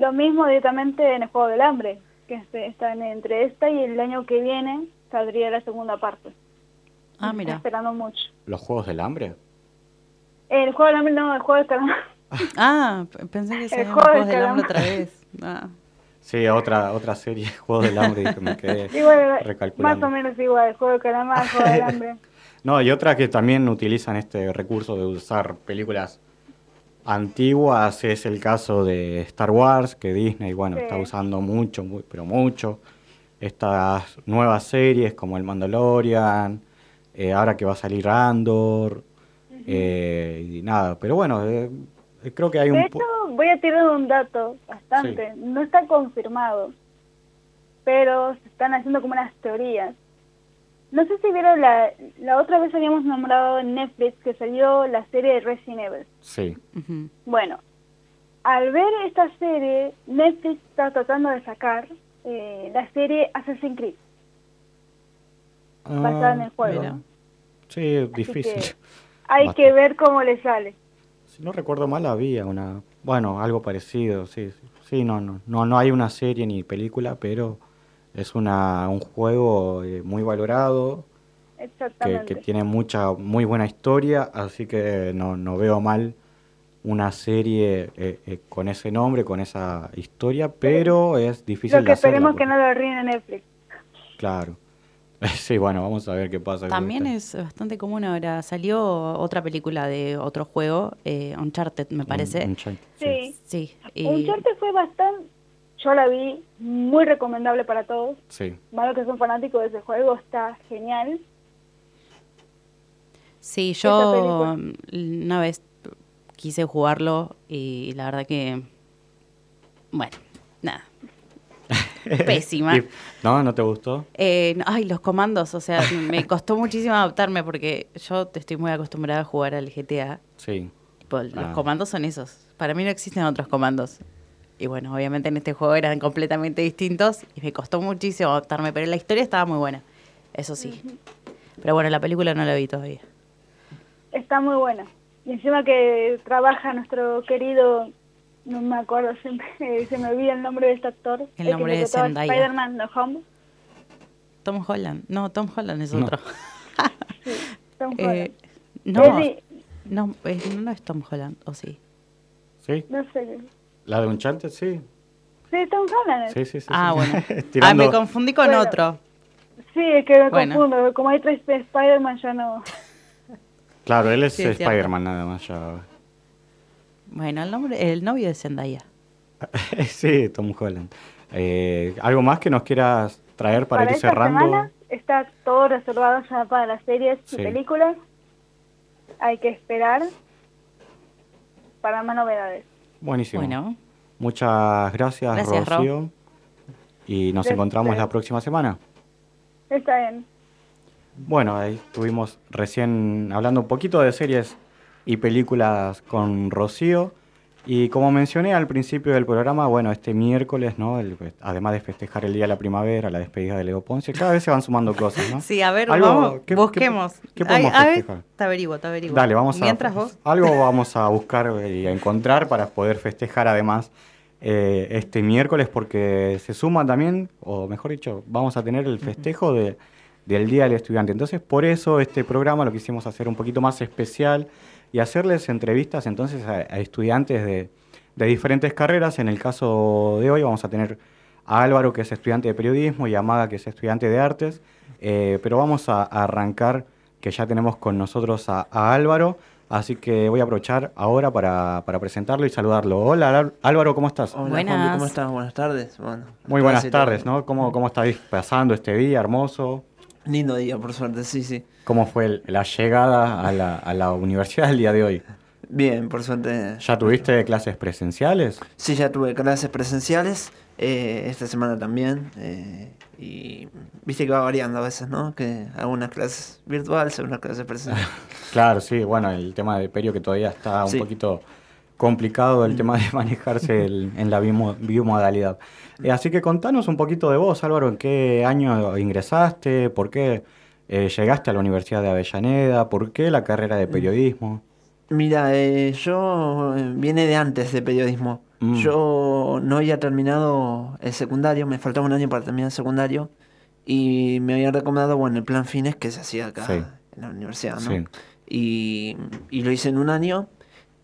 Lo mismo directamente en el Juego del Hambre, que están entre esta y el año que viene saldría la segunda parte. Ah, Estoy mira. esperando mucho. Los Juegos del Hambre. El Juego del Hambre, no, el Juego del Calamar. Ah, pensé que se El juego Juegos del del Hambre otra vez. Ah. Sí, otra otra serie, Juegos del Hambre, y que me quedé Igual, más recalculando. o menos igual, el Juego del Calamar, el Juego del Hambre. No, y otra que también utilizan este recurso de usar películas antiguas es el caso de Star Wars, que Disney, bueno, Sí. está usando mucho, muy- pero mucho. Estas nuevas series como El Mandalorian, eh, ahora que va a salir Andor, eh, y nada, pero bueno, eh, creo que hay De un... hecho, po- voy a tirar un dato bastante. No está confirmado, pero se están haciendo como unas teorías. No sé si vieron la, la otra vez habíamos nombrado en Netflix que salió la serie de Resident Evil. Sí. Bueno, al ver esta serie, Netflix está tratando de sacar eh, la serie Assassin's Creed, basada en el juego. mira. sí, Así difícil. que hay Bastante. que ver cómo le sale. Si no recuerdo mal, había una. Bueno, algo parecido, sí. Sí, Sí, no, no, no, no hay una serie ni película, pero es una, un juego eh, muy valorado, que, Exactamente. que tiene mucha, muy buena historia, así que no, no veo mal una serie eh, eh, con ese nombre, con esa historia, pero es difícil Lo que de hacerla, esperemos que porque- no lo arruine Netflix. Claro. Sí, bueno, vamos a ver qué pasa. con También es bastante común ahora. Salió otra película de otro juego, eh, Uncharted, me parece. Un- un chan- Sí. Sí. y- Uncharted fue bastante, yo la vi, muy recomendable para todos. Sí. Malo que son fanáticos de ese juego, está genial. Sí, yo película. mm, una vez quise jugarlo y la verdad que, bueno, nada. Pésima. ¿No? ¿No te gustó? Eh, no, ay, los comandos, o sea, me costó muchísimo adaptarme porque yo te estoy muy acostumbrada a jugar al GTA. Sí. Los Ah. comandos son esos. Para mí no existen otros comandos. Y bueno, obviamente en este juego eran completamente distintos y me costó muchísimo adaptarme, pero la historia estaba muy buena. Eso sí. Pero bueno, la película no la vi todavía. Está muy buena. Y encima que trabaja nuestro querido, no me acuerdo, siempre se me olvida el nombre de este actor. El nombre de Zendaya. Spider-Man No Home. Tom Holland. No, Tom Holland es No. otro. Tom Eh, Holland. no, no, es- no es Tom Holland, ¿o sí? ¿Sí? no sé. ¿La de Uncharted? Sí. Sí, Tom Holland. Sí, sí, sí. ah, sí. bueno. Ah, me confundí con Bueno. otro. Sí, es que me Bueno. confundo. Como hay tres Spider-Man, ya no. Claro, él es Sí. Spider-Man nada más ya. Bueno, el nombre, el novio de Zendaya. sí, Tom Holland. Eh, ¿Algo más que nos quieras traer para, ir esta cerrando? semana está todo reservado ya para las series Sí. y películas. Hay que esperar para más novedades. Buenísimo. Bueno, Muchas gracias, Gracias, Ro. Rocío. Y nos Gracias. encontramos la próxima semana. Está bien. Bueno, ahí estuvimos recién hablando un poquito de series y películas con Rocío. Y como mencioné al principio del programa, bueno, este miércoles, ¿no? El- además de festejar el Día de la Primavera, la despedida de Leo Ponce, cada vez se van sumando cosas, ¿no? sí, a ver, Algo- vamos, ¿qué- qué- busquemos. qué podemos Ay, a ver, festejar? te averiguo, te averiguo. Dale, vamos a... Vos. Algo vamos a buscar y a encontrar para poder festejar además eh, este miércoles porque se suma también, o mejor dicho, vamos a tener el festejo de, del Día del Estudiante. Entonces, por eso este programa lo quisimos hacer un poquito más especial y hacerles entrevistas entonces a, a estudiantes de, de diferentes carreras. En el caso de hoy vamos a tener a Álvaro, que es estudiante de periodismo, y a Maga, que es estudiante de artes. Eh, pero vamos a, a arrancar, que ya tenemos con nosotros a, a Álvaro, Así que voy a aprovechar ahora para, para presentarlo y saludarlo. Hola Álvaro, ¿cómo estás? Hola, Buenas. ¿cómo estás? Buenas tardes. Bueno, Muy buenas tardes. ¿no? ¿Cómo, ¿Cómo estáis pasando este día hermoso? Lindo día, por suerte, sí, sí. ¿Cómo fue la llegada a la, a la universidad el día de hoy? Bien, por suerte. ¿Ya tuviste clases presenciales? Sí, ya tuve clases presenciales, eh, esta semana también. eh, y viste que va variando a veces, ¿no? Que algunas clases virtuales, algunas clases presenciales. Claro, sí, bueno, el tema de Perio que todavía está un Sí. poquito complicado, el tema de manejarse el- en la biomodalidad. Eh, así que contanos un poquito de vos, Álvaro, ¿en qué año ingresaste? ¿Por qué eh, llegaste a la Universidad de Avellaneda? ¿Por qué la carrera de periodismo? Mira, eh, yo viene de antes de periodismo. Mm. Yo no había terminado el secundario, me faltaba un año para terminar el secundario. Y me habían recomendado, bueno, el plan fines que se hacía acá Sí. en la universidad, ¿no? Sí. Y, y lo hice en un año.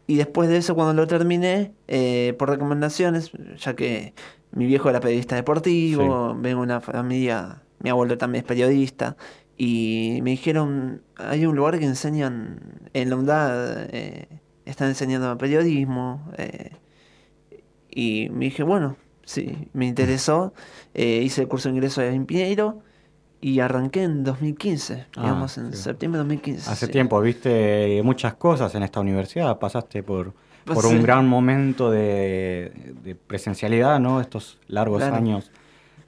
Y después de eso, cuando lo terminé, eh, por recomendaciones, ya que mi viejo era periodista deportivo, vengo de una familia, mi abuelo también es periodista, y me dijeron, hay un lugar que enseñan, en la UNDAD, eh, están enseñando periodismo, eh, y me dije, bueno, sí, me interesó, eh, hice el curso de ingreso en Pineiro, y arranqué en 2015, Ah, digamos, en sí. septiembre de 2015. Hace sí. tiempo viste muchas cosas en esta universidad, pasaste por, por Sí. un gran momento de, de presencialidad, ¿no? Estos largos Claro. años,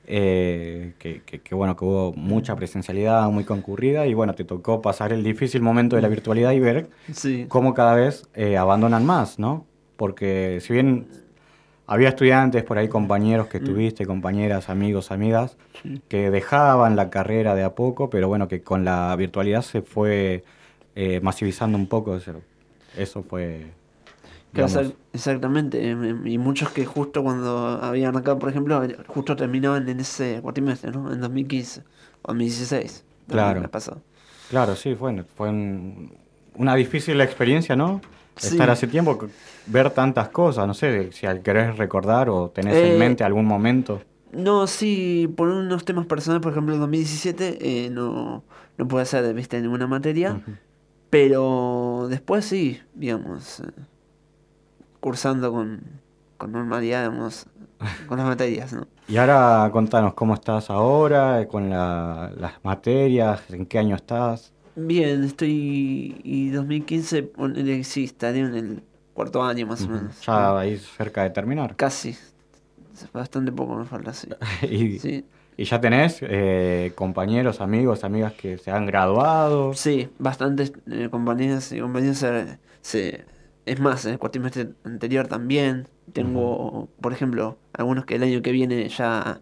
eh, que, que- que, bueno, que hubo mucha presencialidad, muy concurrida, y bueno, te tocó pasar el difícil momento de la virtualidad y ver Sí. cómo cada vez eh, abandonan más, ¿no? Porque si bien había estudiantes por ahí, compañeros que tuviste, compañeras, amigos, amigas, que dejaban la carrera de a poco, pero bueno, que con la virtualidad se fue eh, masivizando un poco. Eso, fue... Exactamente, em, y muchos que justo cuando habían arrancado, por ejemplo, justo terminaban en ese cuatrimestre, ¿no? En 2015 o 2016. del Claro. pasado. Claro, sí, fue, fue un- una difícil experiencia, ¿no? Sí. Estar hace tiempo, ver tantas cosas, no sé si al querés recordar o tenés Eh, en mente algún momento. No, sí, por unos temas personales, por ejemplo, en 2017 eh, no, no pude hacer, viste, ninguna materia, pero después sí, digamos, eh, cursando con, con normalidad, digamos, con las materias, ¿no? Y ahora contanos cómo estás ahora, eh, con la- las materias, en qué año estás. Bien, estoy. Y 2015, ponele sí, estaría en el cuarto año más o menos. Ya ahí cerca de terminar. Casi. Bastante poco me falta, sí. y, Sí, y ya tenés eh, compañeros, amigos, amigas que se han graduado. sí bastantes eh, compañeras y compañeros se, se- Es más, en el cuatrimestre anterior también. Tengo, por ejemplo, algunos que el año que viene ya.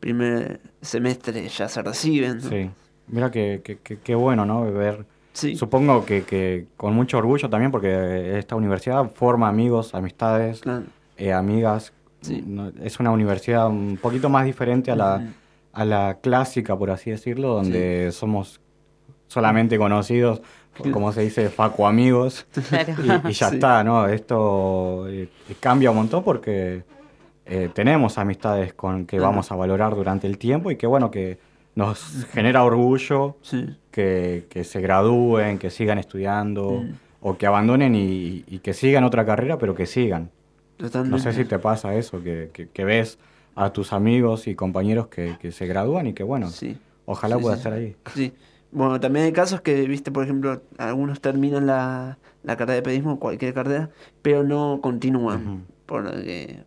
Primer semestre ya se reciben. ¿no? Sí. Mira que, que- que- qué bueno, ¿no? Ver. Sí, Supongo que, que con mucho orgullo también, porque esta universidad forma amigos, amistades, claro. eh, amigas. Sí. No- Es una universidad un poquito más diferente a la, a la clásica, por así decirlo, donde somos solamente conocidos, como se dice, facu amigos, Claro. y, y ya Sí. está, ¿no? Esto eh, cambia un montón porque eh, tenemos amistades con que vamos a valorar durante el tiempo y que, bueno, que nos genera orgullo Sí. que, que se gradúen, que sigan estudiando, o que abandonen y, y que sigan otra carrera, pero que sigan. No sé si te pasa eso, que, que- que ves a tus amigos y compañeros que, que se gradúan y que, bueno, Sí. ojalá pueda estar sí. ahí. Sí. Bueno, también hay casos que, viste, por ejemplo, algunos terminan la, la carrera de periodismo, cualquier carrera, pero no continúan. Porque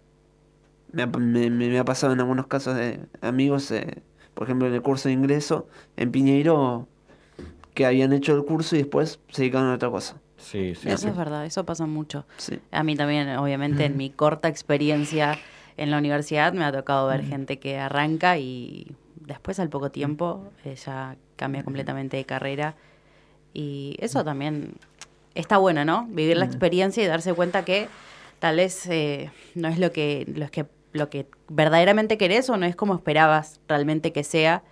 me ha, me, me- me ha pasado en algunos casos de amigos, eh, por ejemplo, en el curso de ingreso en Piñeiro, que habían hecho el curso y después se dedicaron a otra cosa. Sí, sí, Eso sí. es verdad, eso pasa mucho. Sí. A mí también, obviamente, en mi corta experiencia en la universidad me ha tocado ver gente que arranca y después al poco tiempo eh, ya cambia completamente de carrera. Y eso también está bueno, ¿no? Vivir la experiencia y darse cuenta que tal vez eh, no es lo que, lo que, lo que verdaderamente querés o no es como esperabas realmente que sea.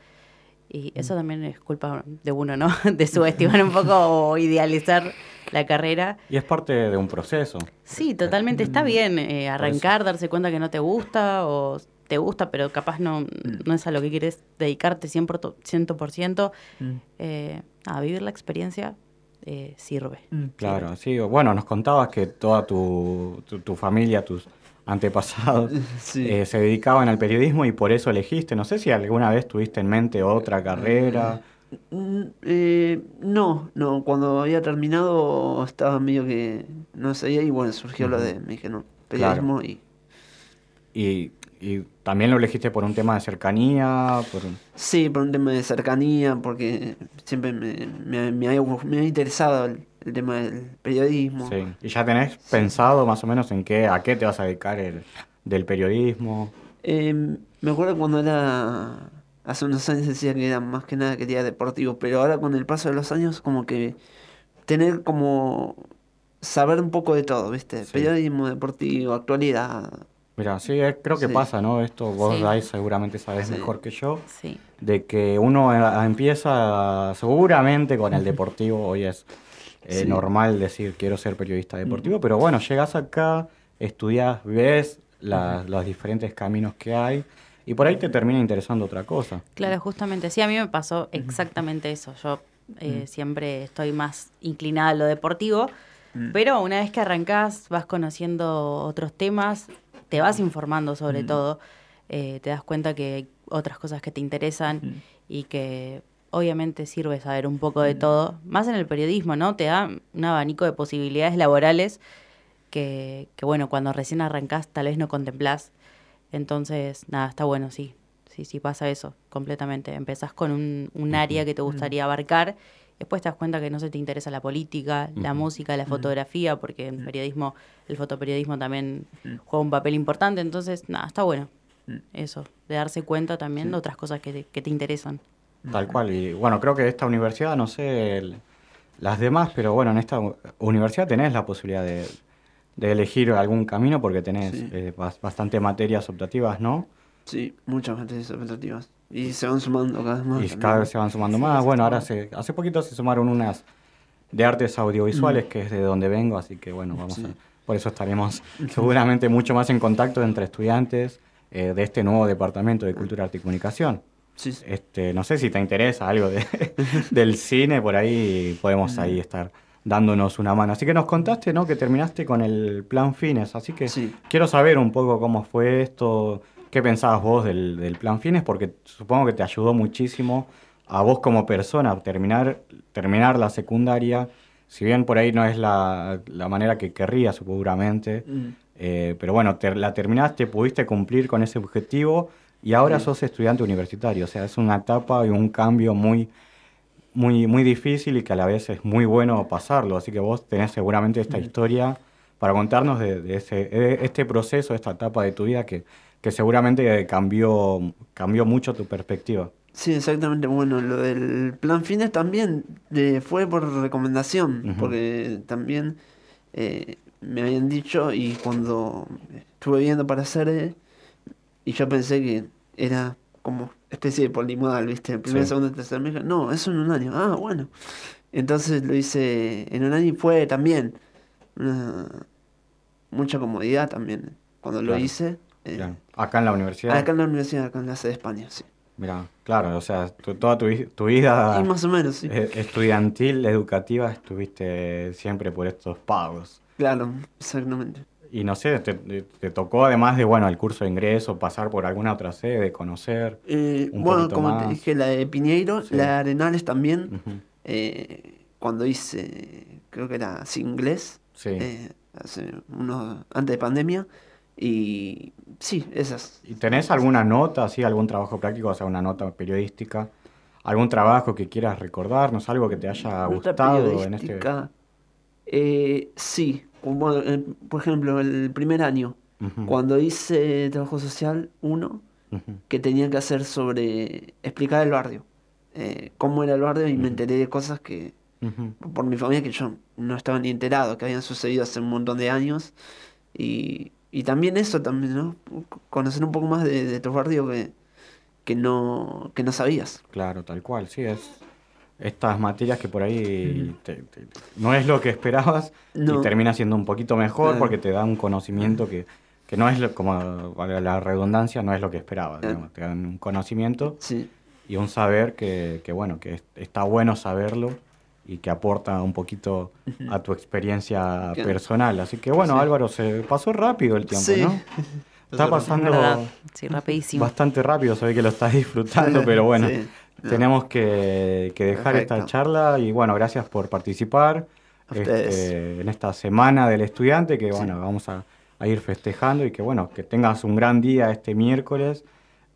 Y eso también es culpa de uno, ¿no? De subestimar un poco o idealizar la carrera. Y es parte de un proceso. Sí, totalmente está bien eh, arrancar, darse cuenta que no te gusta o te gusta, pero capaz no, no es a lo que quieres dedicarte 100%, 100% Mm. eh, a vivir la experiencia eh, sirve. Mm, claro, sí. Bueno, nos contabas que toda tu, tu, familia, tus antepasados, eh, se dedicaban al periodismo y por eso elegiste. No sé si alguna vez tuviste en mente otra carrera. Mm, eh, no, no. Cuando había terminado estaba medio que no sé, y bueno, surgió lo de, me dije, no, periodismo y... y... Y también lo elegiste por un tema de cercanía. Por Sí, por un tema de cercanía, porque siempre me, me, me, ha, interesado el, tema del periodismo. Sí. ¿Y ya tenés pensado más o menos en qué, a qué te vas a dedicar el, del periodismo? Em, me acuerdo cuando era. Hace unos años decía que era más que nada quería deportivo, pero ahora con el paso de los años, como que tener como. saber un poco de todo, ¿viste? Periodismo, deportivo, actualidad Mira, sí, eh, creo que pasa, ¿no? Esto vos ahí seguramente sabes mejor que yo. De que uno eh, empieza seguramente con el deportivo. Hoy es eh, normal decir quiero ser periodista deportivo, pero bueno, llegas acá, estudias, ves los diferentes caminos que hay y por ahí te termina interesando otra cosa. Claro, justamente. Sí, a mí me pasó exactamente eso. Yo siempre estoy más inclinada a lo deportivo. Pero una vez que arrancás, vas conociendo otros temas, te vas informando sobre mm. todo, eh, te das cuenta que hay otras cosas que te interesan mm. y que obviamente sirve saber un poco de mm. todo, más en el periodismo, ¿no? Te da un abanico de posibilidades laborales que, que bueno, cuando recién arrancás tal vez no contemplás. Entonces, nada, está bueno, sí. Sí, sí, pasa eso, completamente. Empezás con un, un área que te gustaría abarcar Después te das cuenta que no se te interesa la política, la música, la fotografía, porque en periodismo, el fotoperiodismo también juega un papel importante. Entonces, nada, está bueno. Eso, de darse cuenta también de otras cosas que te, interesan. Tal cual. Y bueno, creo que esta universidad, no sé las demás, pero bueno, en esta universidad tenés la posibilidad de, elegir algún camino porque tenés eh, bastante materias optativas, ¿no? Sí, muchas materias optativas. Y se van sumando cada vez más. Y cada vez se van sumando más. Bueno, ahora se, hace poquito se sumaron unas de artes audiovisuales, mm. que es de donde vengo, así que bueno, vamos a, por eso estaremos seguramente mucho más en contacto entre estudiantes eh, de este nuevo departamento de Cultura, Arte y Comunicación. Sí. Este, no sé si te interesa algo de, del cine, por ahí podemos ahí estar dándonos una mano. Así que nos contaste, ¿no? Que terminaste con el plan Fines, así que quiero saber un poco cómo fue esto, ¿Qué pensabas vos del, plan Fines? Porque supongo que te ayudó muchísimo a vos como persona terminar, terminar la secundaria. Si bien por ahí no es la, manera que querrías seguramente, mm. eh, pero bueno, la terminaste, pudiste cumplir con ese objetivo y ahora sos estudiante universitario. O sea, es una etapa y un cambio muy, muy, muy difícil y que a la vez es muy bueno pasarlo. Así que vos tenés seguramente esta mm. historia para contarnos de, ese, de este proceso, esta etapa de tu vida que que seguramente cambió, cambió mucho tu perspectiva. Sí, exactamente. Bueno, lo del plan fines también fue por recomendación, porque también eh, me habían dicho y cuando estuve viendo para hacer, y yo pensé que era como especie de polimodal, ¿viste? El primer, segundo, tercer mes. No, eso en un año. Ah, bueno. Entonces lo hice en un año y fue también mucha comodidad también cuando lo hice. Eh, acá en la universidad. Acá en la universidad, acá en la sede de España, sí. Mira, claro, o sea, toda tu, vida más o menos, sí. Eh, estudiantil, educativa, estuviste siempre por estos pagos. Claro, exactamente. Y no sé, te, tocó además de, bueno, el curso de ingreso, pasar por alguna otra sede, conocer eh, Bueno, como te dije, la de Piñeiro, la de Arenales también, cuando hice, creo que era inglés, hace unos, antes de pandemia, y sí, esas. ¿Y tenés alguna nota, así, algún trabajo práctico, o sea, una nota periodística? ¿Algún trabajo que quieras recordarnos? ¿Algo que te haya gustado en este...? Eh, sí, por ejemplo, el primer año, cuando hice trabajo social 1, que tenía que hacer sobre explicar el barrio, eh, cómo era el barrio y me enteré de cosas que, por mi familia, que yo no estaba ni enterado, que habían sucedido hace un montón de años. Y y también eso, también, ¿no? Conocer un poco más de, tu barrio que, que, no, que no sabías. Claro, tal cual, sí, es estas materias que por ahí no es lo que esperabas y termina siendo un poquito mejor porque te da un conocimiento que, que no es, como la redundancia, no es lo que esperabas, te dan un conocimiento y un saber que, que, bueno, que está bueno saberlo y que aporta un poquito a tu experiencia personal. Así que bueno, Álvaro, se pasó rápido el tiempo, ¿no? Está pasando sí, rapidísimo. bastante rápido, se ve que lo estás disfrutando, pero bueno, tenemos que, dejar esta charla y bueno, gracias por participar este, en esta semana del estudiante que bueno, vamos a, ir festejando y que bueno, que tengas un gran día este miércoles.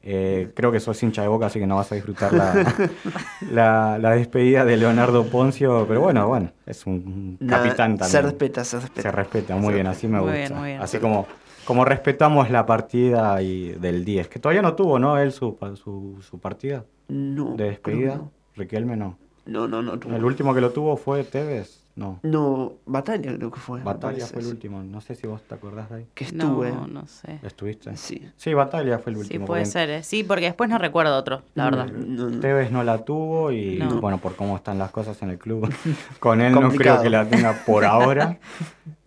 Eh, creo que sos hincha de boca, así que no vas a disfrutar la, la, despedida de Leonardo Poncio, pero bueno, bueno, es un capitán también. Se respeta, se respeta. Se respeta, muy bien, así me gusta. Así como como respetamos la partida y del 10, que todavía no tuvo, ¿no? Él su, su, su partida no, de despedida. Riquelme no. No, no, no. El último que lo tuvo fue Tevez. No. No, Batalla creo que fue. Batalla fue el último. No sé si vos te acordás de ahí. Que estuve. No, no sé. ¿Estuviste? Sí. Sí, Batalla fue el último. Sí, puede ser. ¿eh? Sí, porque después no recuerdo otro, la verdad. Tevez no la tuvo y, bueno, por cómo están las cosas en el club, con él no creo que la tenga por ahora.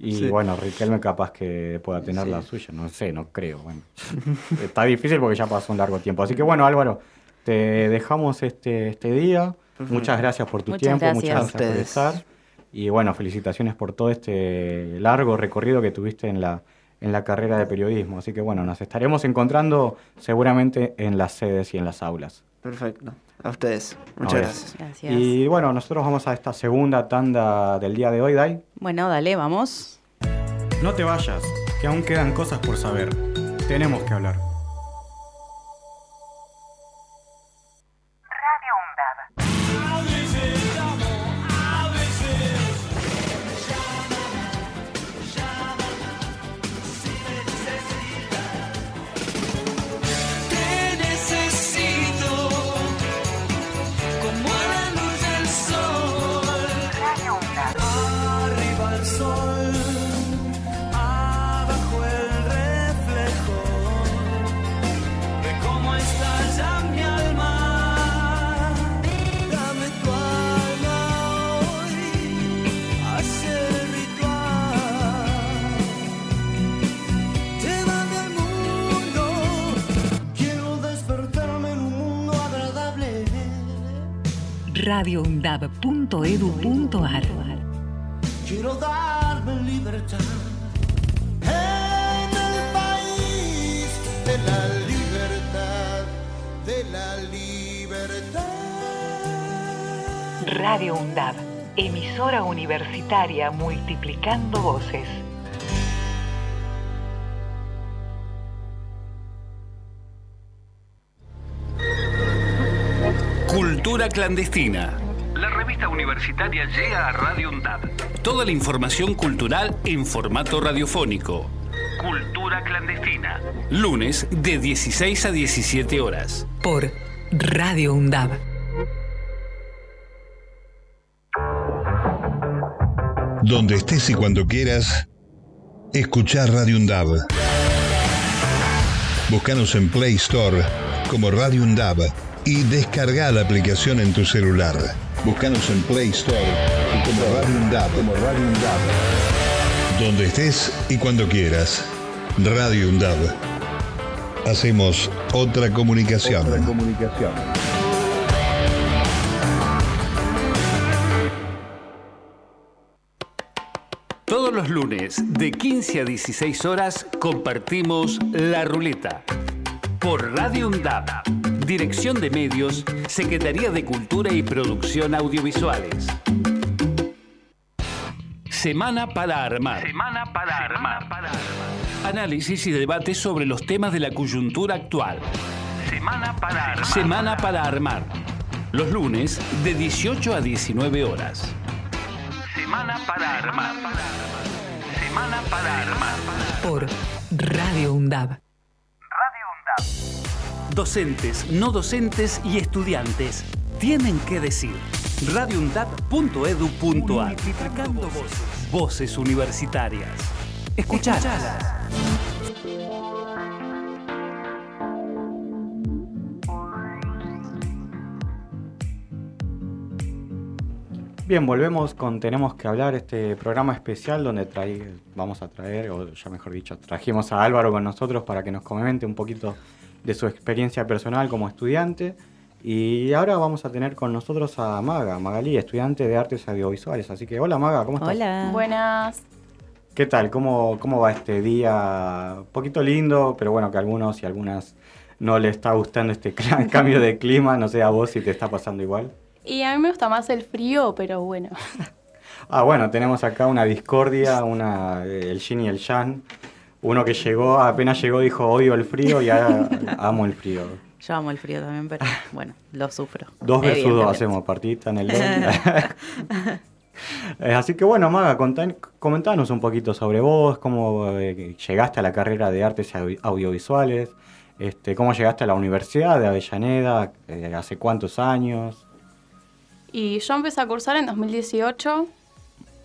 Y bueno, Riquelme capaz que pueda tener la suya. No sé, no creo. Bueno, está difícil porque ya pasó un largo tiempo. Así que bueno, Álvaro, te dejamos este, este día. Muchas gracias por tu tiempo, muchas gracias por estar. Y bueno, felicitaciones por todo este largo recorrido que tuviste en la, en la carrera de periodismo. Así que bueno, nos estaremos encontrando seguramente en las sedes y en las aulas. Perfecto. A ustedes. Muchas gracias. Y bueno, nosotros vamos a esta segunda tanda del día de hoy, Dai. Bueno, dale, vamos. No te vayas, que aún quedan cosas por saber. Tenemos que hablar. radioundab.edu.ar. Quiero darme libertad en el país de la libertad, de la libertad. Radio UNDAB, emisora universitaria multiplicando voces. Cultura clandestina. Revista universitaria llega a Radio UNDAD. Toda la información cultural en formato radiofónico. Cultura clandestina. Lunes de 16 a 17 horas. Por Radio UNDAB. Donde estés y cuando quieras, escuchar Radio UNDAB. Búscanos en Play Store como Radio UNDAB y descarga la aplicación en tu celular. Búscanos en Play Store como Radio UNDAB. Como Radio Donde estés y cuando quieras. Radio UNDAB. Hacemos otra comunicación. Otra comunicación. Todos los lunes de 15 a 16 horas compartimos La Ruleta por Radio UNDAB Dirección de Medios, Secretaría de Cultura y Producción Audiovisuales. Semana para armar. Semana para armar. Análisis y debate sobre los temas de la coyuntura actual. Semana para armar. Semana para armar. Los lunes de 18 a 19 horas. Semana para armar. Semana para armar. Por Radio UNDAB docentes, no docentes y estudiantes tienen que decir. radioundap.edu.ar Multiplicando voces. Voces universitarias. Escuchalas. Bien, volvemos con Tenemos que hablar, este programa especial donde vamos a traer, o ya mejor dicho, trajimos a Álvaro con nosotros para que nos comente un poquito de su experiencia personal como estudiante. Y ahora vamos a tener con nosotros a Maga, Magalí, estudiante de artes audiovisuales. Así que, hola Maga, ¿cómo estás? Hola. Buenas. ¿Qué tal? ¿Cómo, ¿Cómo va este día? Un poquito lindo, pero bueno, que a algunos y algunas no le está gustando este cambio de clima. No sé a vos si te está pasando igual. Y a mí me gusta más el frío, pero bueno. Ah, bueno, tenemos acá una discordia, una, eh, el yin y el yang. Uno que llegó, apenas llegó, dijo odio el frío y ahora amo el frío. Yo amo el frío también, pero bueno, lo sufro. Dos versus dos hacemos partita en el. Eh, Así que bueno, Maga, contá- comentanos un poquito sobre vos, cómo eh, llegaste a la carrera de artes audio- audiovisuales, este, cómo llegaste a la Universidad de Avellaneda, eh, hace cuántos años. Y yo empecé a cursar en 2018,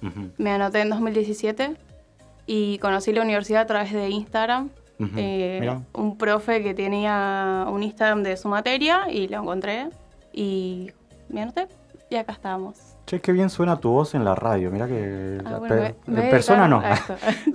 Ujú, me anoté en 2017 y conocí la universidad a través de Instagram. Eh, un profe que tenía un Instagram de su materia y lo encontré y me anoté y acá estábamos. Che, qué bien suena tu voz en la radio, mira que... Ah, la bueno, per- me- me voy en persona no.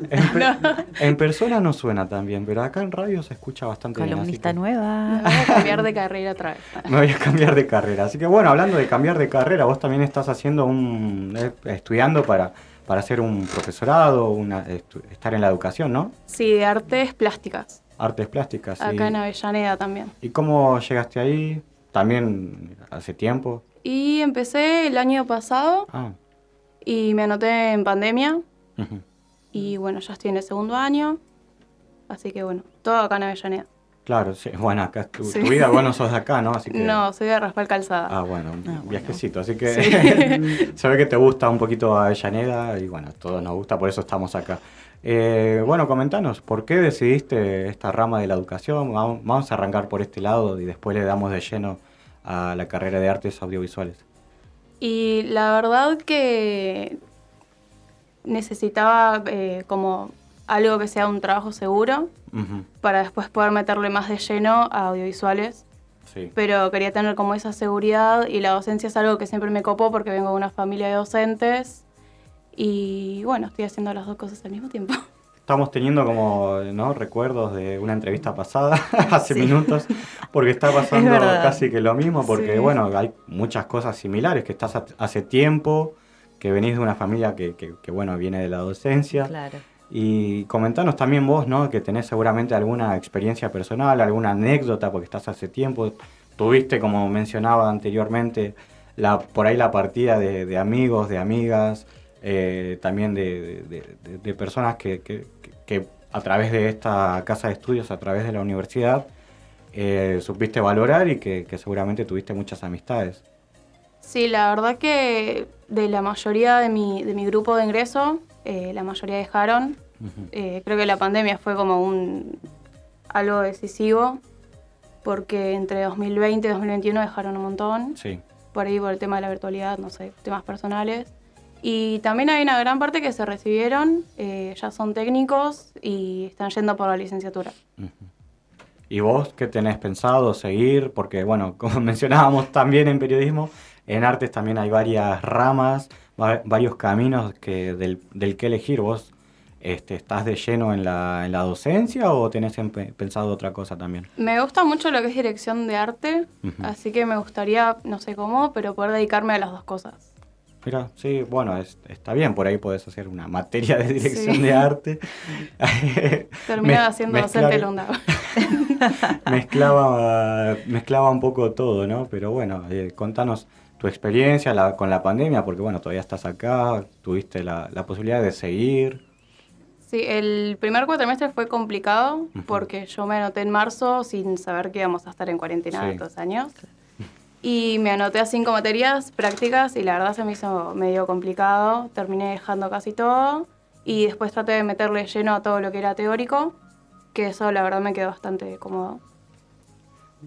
en, per- en persona no suena tan bien, pero acá en radio se escucha bastante bien. así Columnista nueva. Me voy a cambiar de carrera otra vez. Me voy a cambiar de carrera. Así que bueno, hablando de cambiar de carrera, vos también estás haciendo un. eh, estudiando para, para hacer un profesorado, una, estar en la educación, ¿no? Sí, de artes plásticas. Artes plásticas. y- Acá en Avellaneda también. ¿Y cómo llegaste ahí? También hace tiempo. Y empecé el año pasado Ah, y me anoté en pandemia. ujú. Y bueno, ya estoy en el segundo año. Así que bueno, todo acá en Avellaneda. Claro, sí. Bueno, acá es tu, Sí. tu vida, vos no sos de acá, ¿no? Así que, No, soy de Raspal Calzada. Ah, bueno, un viajecito. Así que Sí. se ve que te gusta un poquito Avellaneda y bueno, todos nos gusta, por eso estamos acá. Eh, bueno, comentanos, ¿por qué decidiste esta rama de la educación? Vamos, vamos a arrancar por este lado y después le damos de lleno a la carrera de artes audiovisuales. Y la verdad que necesitaba eh, como algo que sea un trabajo seguro para después poder meterle más de lleno a audiovisuales. Sí. Pero quería tener como esa seguridad y la docencia es algo que siempre me copó porque vengo de una familia de docentes. Y bueno, estoy haciendo las dos cosas al mismo tiempo. Estamos teniendo como ¿no? recuerdos de una entrevista pasada hace Sí. minutos, porque está pasando casi que lo mismo, porque Sí. bueno, hay muchas cosas similares, que estás ha- hace tiempo, que venís de una familia que, que- que, bueno, viene de la docencia. Claro. Y comentanos también vos, ¿no? Que tenés seguramente alguna experiencia personal, alguna anécdota, porque estás hace tiempo. Tuviste, como mencionaba anteriormente, por ahí la partida de, amigos, de amigas, eh, también de, personas que, a través de esta casa de estudios, a través de la universidad, eh, supiste valorar y que, seguramente tuviste muchas amistades. Sí, la verdad que de la mayoría de mi grupo de ingreso, eh, la mayoría dejaron. Eh, creo que la pandemia fue como un algo decisivo, porque entre 2020 y 2021 dejaron un montón, Sí. por ahí por el tema de la virtualidad, no sé, temas personales. Y también hay una gran parte que se recibieron, eh, ya son técnicos y están yendo por la licenciatura. ¿Y vos qué tenés pensado seguir? Porque, bueno, como mencionábamos también en periodismo, en artes también hay varias ramas, va- varios caminos que del, del que elegir. ¿Vos este, estás de lleno en la, en la docencia o tenés pensado otra cosa también? Me gusta mucho lo que es dirección de arte, así que me gustaría, no sé cómo, pero poder dedicarme a las dos cosas. Mira, sí, bueno, es- está bien, por ahí podés hacer una materia de dirección Sí. de arte. Terminaba Mez- siendo docente de la UNDAV. mezclaba, mezclaba un poco todo, ¿no? Pero bueno, eh, contanos tu experiencia la- con la pandemia, porque bueno, todavía estás acá, tuviste la, la posibilidad de seguir. Sí, el primer cuatrimestre fue complicado porque yo me anoté en marzo sin saber que íbamos a estar en cuarentena Sí. dos años. Y me anoté a cinco materias prácticas y la verdad se me hizo medio complicado. Terminé dejando casi todo y después traté de meterle lleno a todo lo que era teórico, que eso la verdad me quedó bastante cómodo.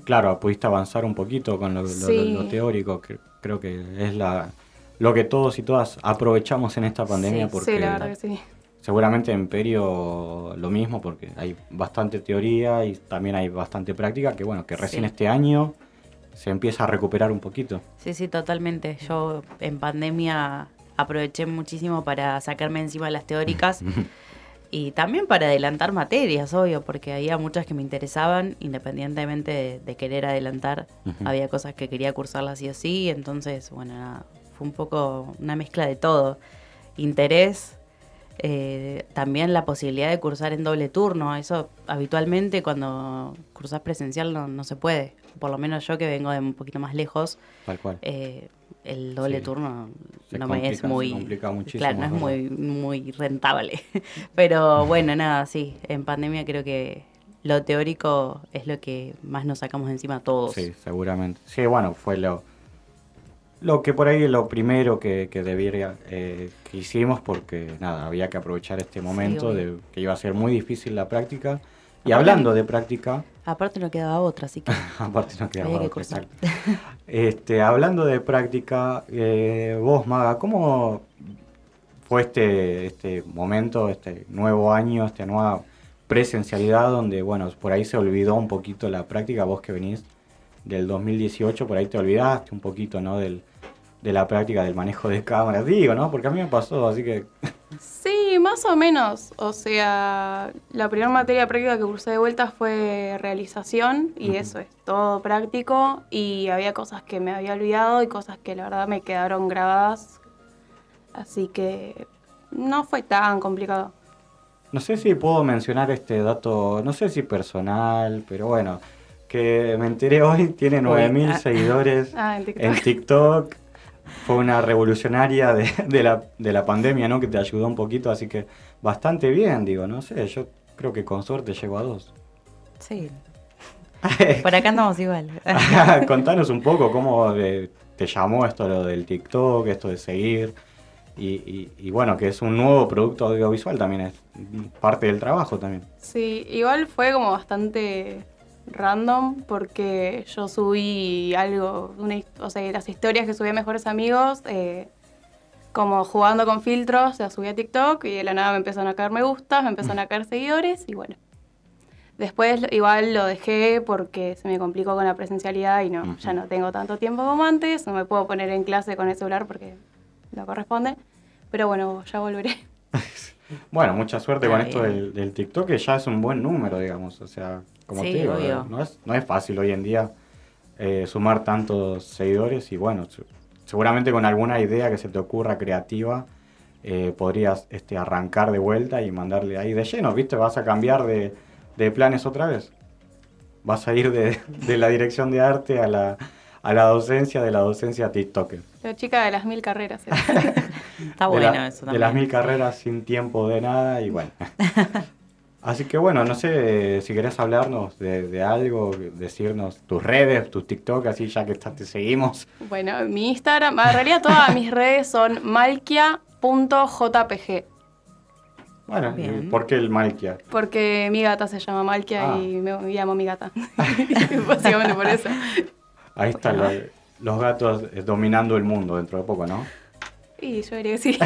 Claro, pudiste avanzar un poquito con lo, lo- Sí. lo teórico, que creo que es la lo que todos y todas aprovechamos en esta pandemia porque Sí, la verdad que sí. seguramente en Perio lo mismo porque hay bastante teoría y también hay bastante práctica que bueno, que recién Sí. este año se empieza a recuperar un poquito. Sí, sí, totalmente. Yo en pandemia aproveché muchísimo para sacarme encima las teóricas Y también para adelantar materias, obvio, porque había muchas que me interesaban, independientemente de, de querer adelantar. Había cosas que quería cursarlas sí o sí, entonces, bueno, nada, fue un poco una mezcla de todo. Interés, eh, también la posibilidad de cursar en doble turno. Eso habitualmente cuando cursas presencial no, no se puede. Por lo menos yo que vengo de un poquito más lejos, Tal cual. eh, el doble Sí. turno Se no me es muy muchísimo, claro no es es muy muy rentable pero bueno nada sí en pandemia creo que lo teórico es lo que más nos sacamos encima todos Sí, seguramente. Sí, bueno, fue lo, lo que por ahí lo primero que, que debiera, eh, que hicimos porque nada, había que aprovechar este momento de que iba a ser muy difícil la práctica. Y hablando de práctica, aparte no quedaba otra así que aparte no quedaba había que otra, exacto. Este, hablando de práctica, eh, vos, Maga, ¿cómo fue este, este momento, este nuevo año, esta nueva presencialidad donde, bueno, por ahí se olvidó un poquito la práctica, vos que venís del 2018, por ahí te olvidaste un poquito, ¿no? Del, de la práctica del manejo de cámaras, digo, ¿no? Porque a mí me pasó, así que... Sí, más o menos. O sea, la primera materia práctica que cursé de vuelta fue realización y eso es todo práctico y había cosas que me había olvidado y cosas que la verdad me quedaron grabadas. Así que no fue tan complicado. No sé si puedo mencionar este dato, no sé si personal, pero bueno, que me enteré hoy, tiene 9.000 ah. seguidores Ah, en TikTok. en TikTok. Fue una revolucionaria de, de la, de la pandemia, ¿no? Que te ayudó un poquito, así que bastante bien, digo, no sé, yo creo que con suerte llego a dos. sí por acá andamos igual Contanos un poco cómo eh, te llamó esto lo del TikTok, esto de seguir. Y, y- y bueno, que es un nuevo producto audiovisual también, es parte del trabajo también. Sí, igual fue como bastante random porque yo subí algo, una o sea, las historias que subí a Mejores Amigos, eh, como jugando con filtros, las subí a TikTok y de la nada me empezaron a caer me gustas, me empezaron a caer seguidores y bueno. Después igual lo dejé porque se me complicó con la presencialidad y no, ya no tengo tanto tiempo como antes, no me puedo poner en clase con el celular porque no corresponde, pero bueno, ya volveré. Bueno, mucha suerte con Está esto bien. del, del TikTok, que ya es un buen número, digamos. O sea, como Sí, te digo, obvio. no es, no es fácil hoy en día eh, sumar tantos seguidores y bueno, se- seguramente con alguna idea que se te ocurra creativa eh, podrías este, arrancar de vuelta y mandarle ahí de lleno, ¿viste? Vas a cambiar de, de planes otra vez. Vas a ir de, de la dirección de arte a la, a la docencia, de la docencia a TikToker. La chica de las mil carreras. ¿eh? está de bueno la- eso De también las mil carreras sin tiempo de nada y bueno. Así que bueno, no sé si querés hablarnos de, de algo, decirnos tus redes, tus TikTok, así ya que estás, te seguimos. Bueno, mi Instagram, en realidad todas mis redes son malkia.jpg, Bueno, Bien. ¿y ¿por qué el Malkia? porque mi gata se llama Malkia Ah. y me, llamo mi gata. Básicamente por eso. Ahí están lo- los gatos eh, dominando el mundo dentro de poco, ¿no? Y yo diría que sí.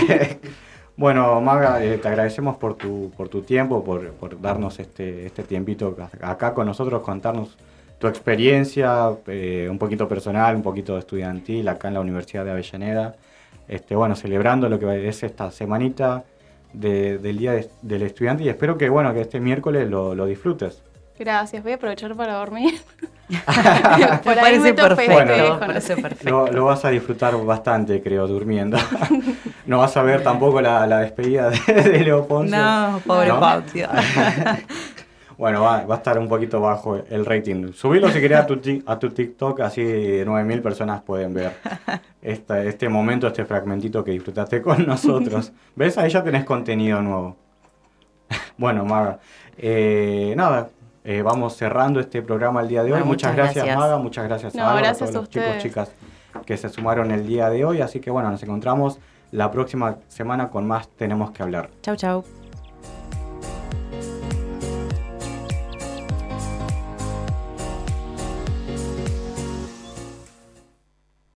Bueno, Maga, eh, te agradecemos por tu, por tu tiempo, por, por darnos este, este tiempito acá con nosotros, contarnos tu experiencia, eh, un poquito personal, un poquito estudiantil, acá en la Universidad de Avellaneda. Este, bueno, celebrando lo que es esta semanita de- del Día de- del Estudiante y espero que, bueno, que este miércoles lo, lo disfrutes. Gracias, voy a aprovechar para dormir. Me por ahí parece perfecto, parece. Lo, lo vas a disfrutar bastante, creo, durmiendo. no vas a ver tampoco la, la despedida de, de Leo Ponce. no pobre ¿no? Pauti Bueno, va, va a estar un poquito bajo el rating. Subilo si querés a tu, a tu TikTok, así 9.000 personas pueden ver este momento, este fragmentito que disfrutaste con nosotros. ¿Ves? Ahí ya tenés contenido nuevo. bueno, Maga. eh, nada, eh, vamos cerrando este programa el día de hoy. Muchas, muchas gracias, gracias. Maga. Muchas gracias No, a, Álvaro, gracias a a todos los chicos, chicas que se sumaron el día de hoy. Así que bueno, nos encontramos la próxima semana con más Tenemos que hablar. chau chau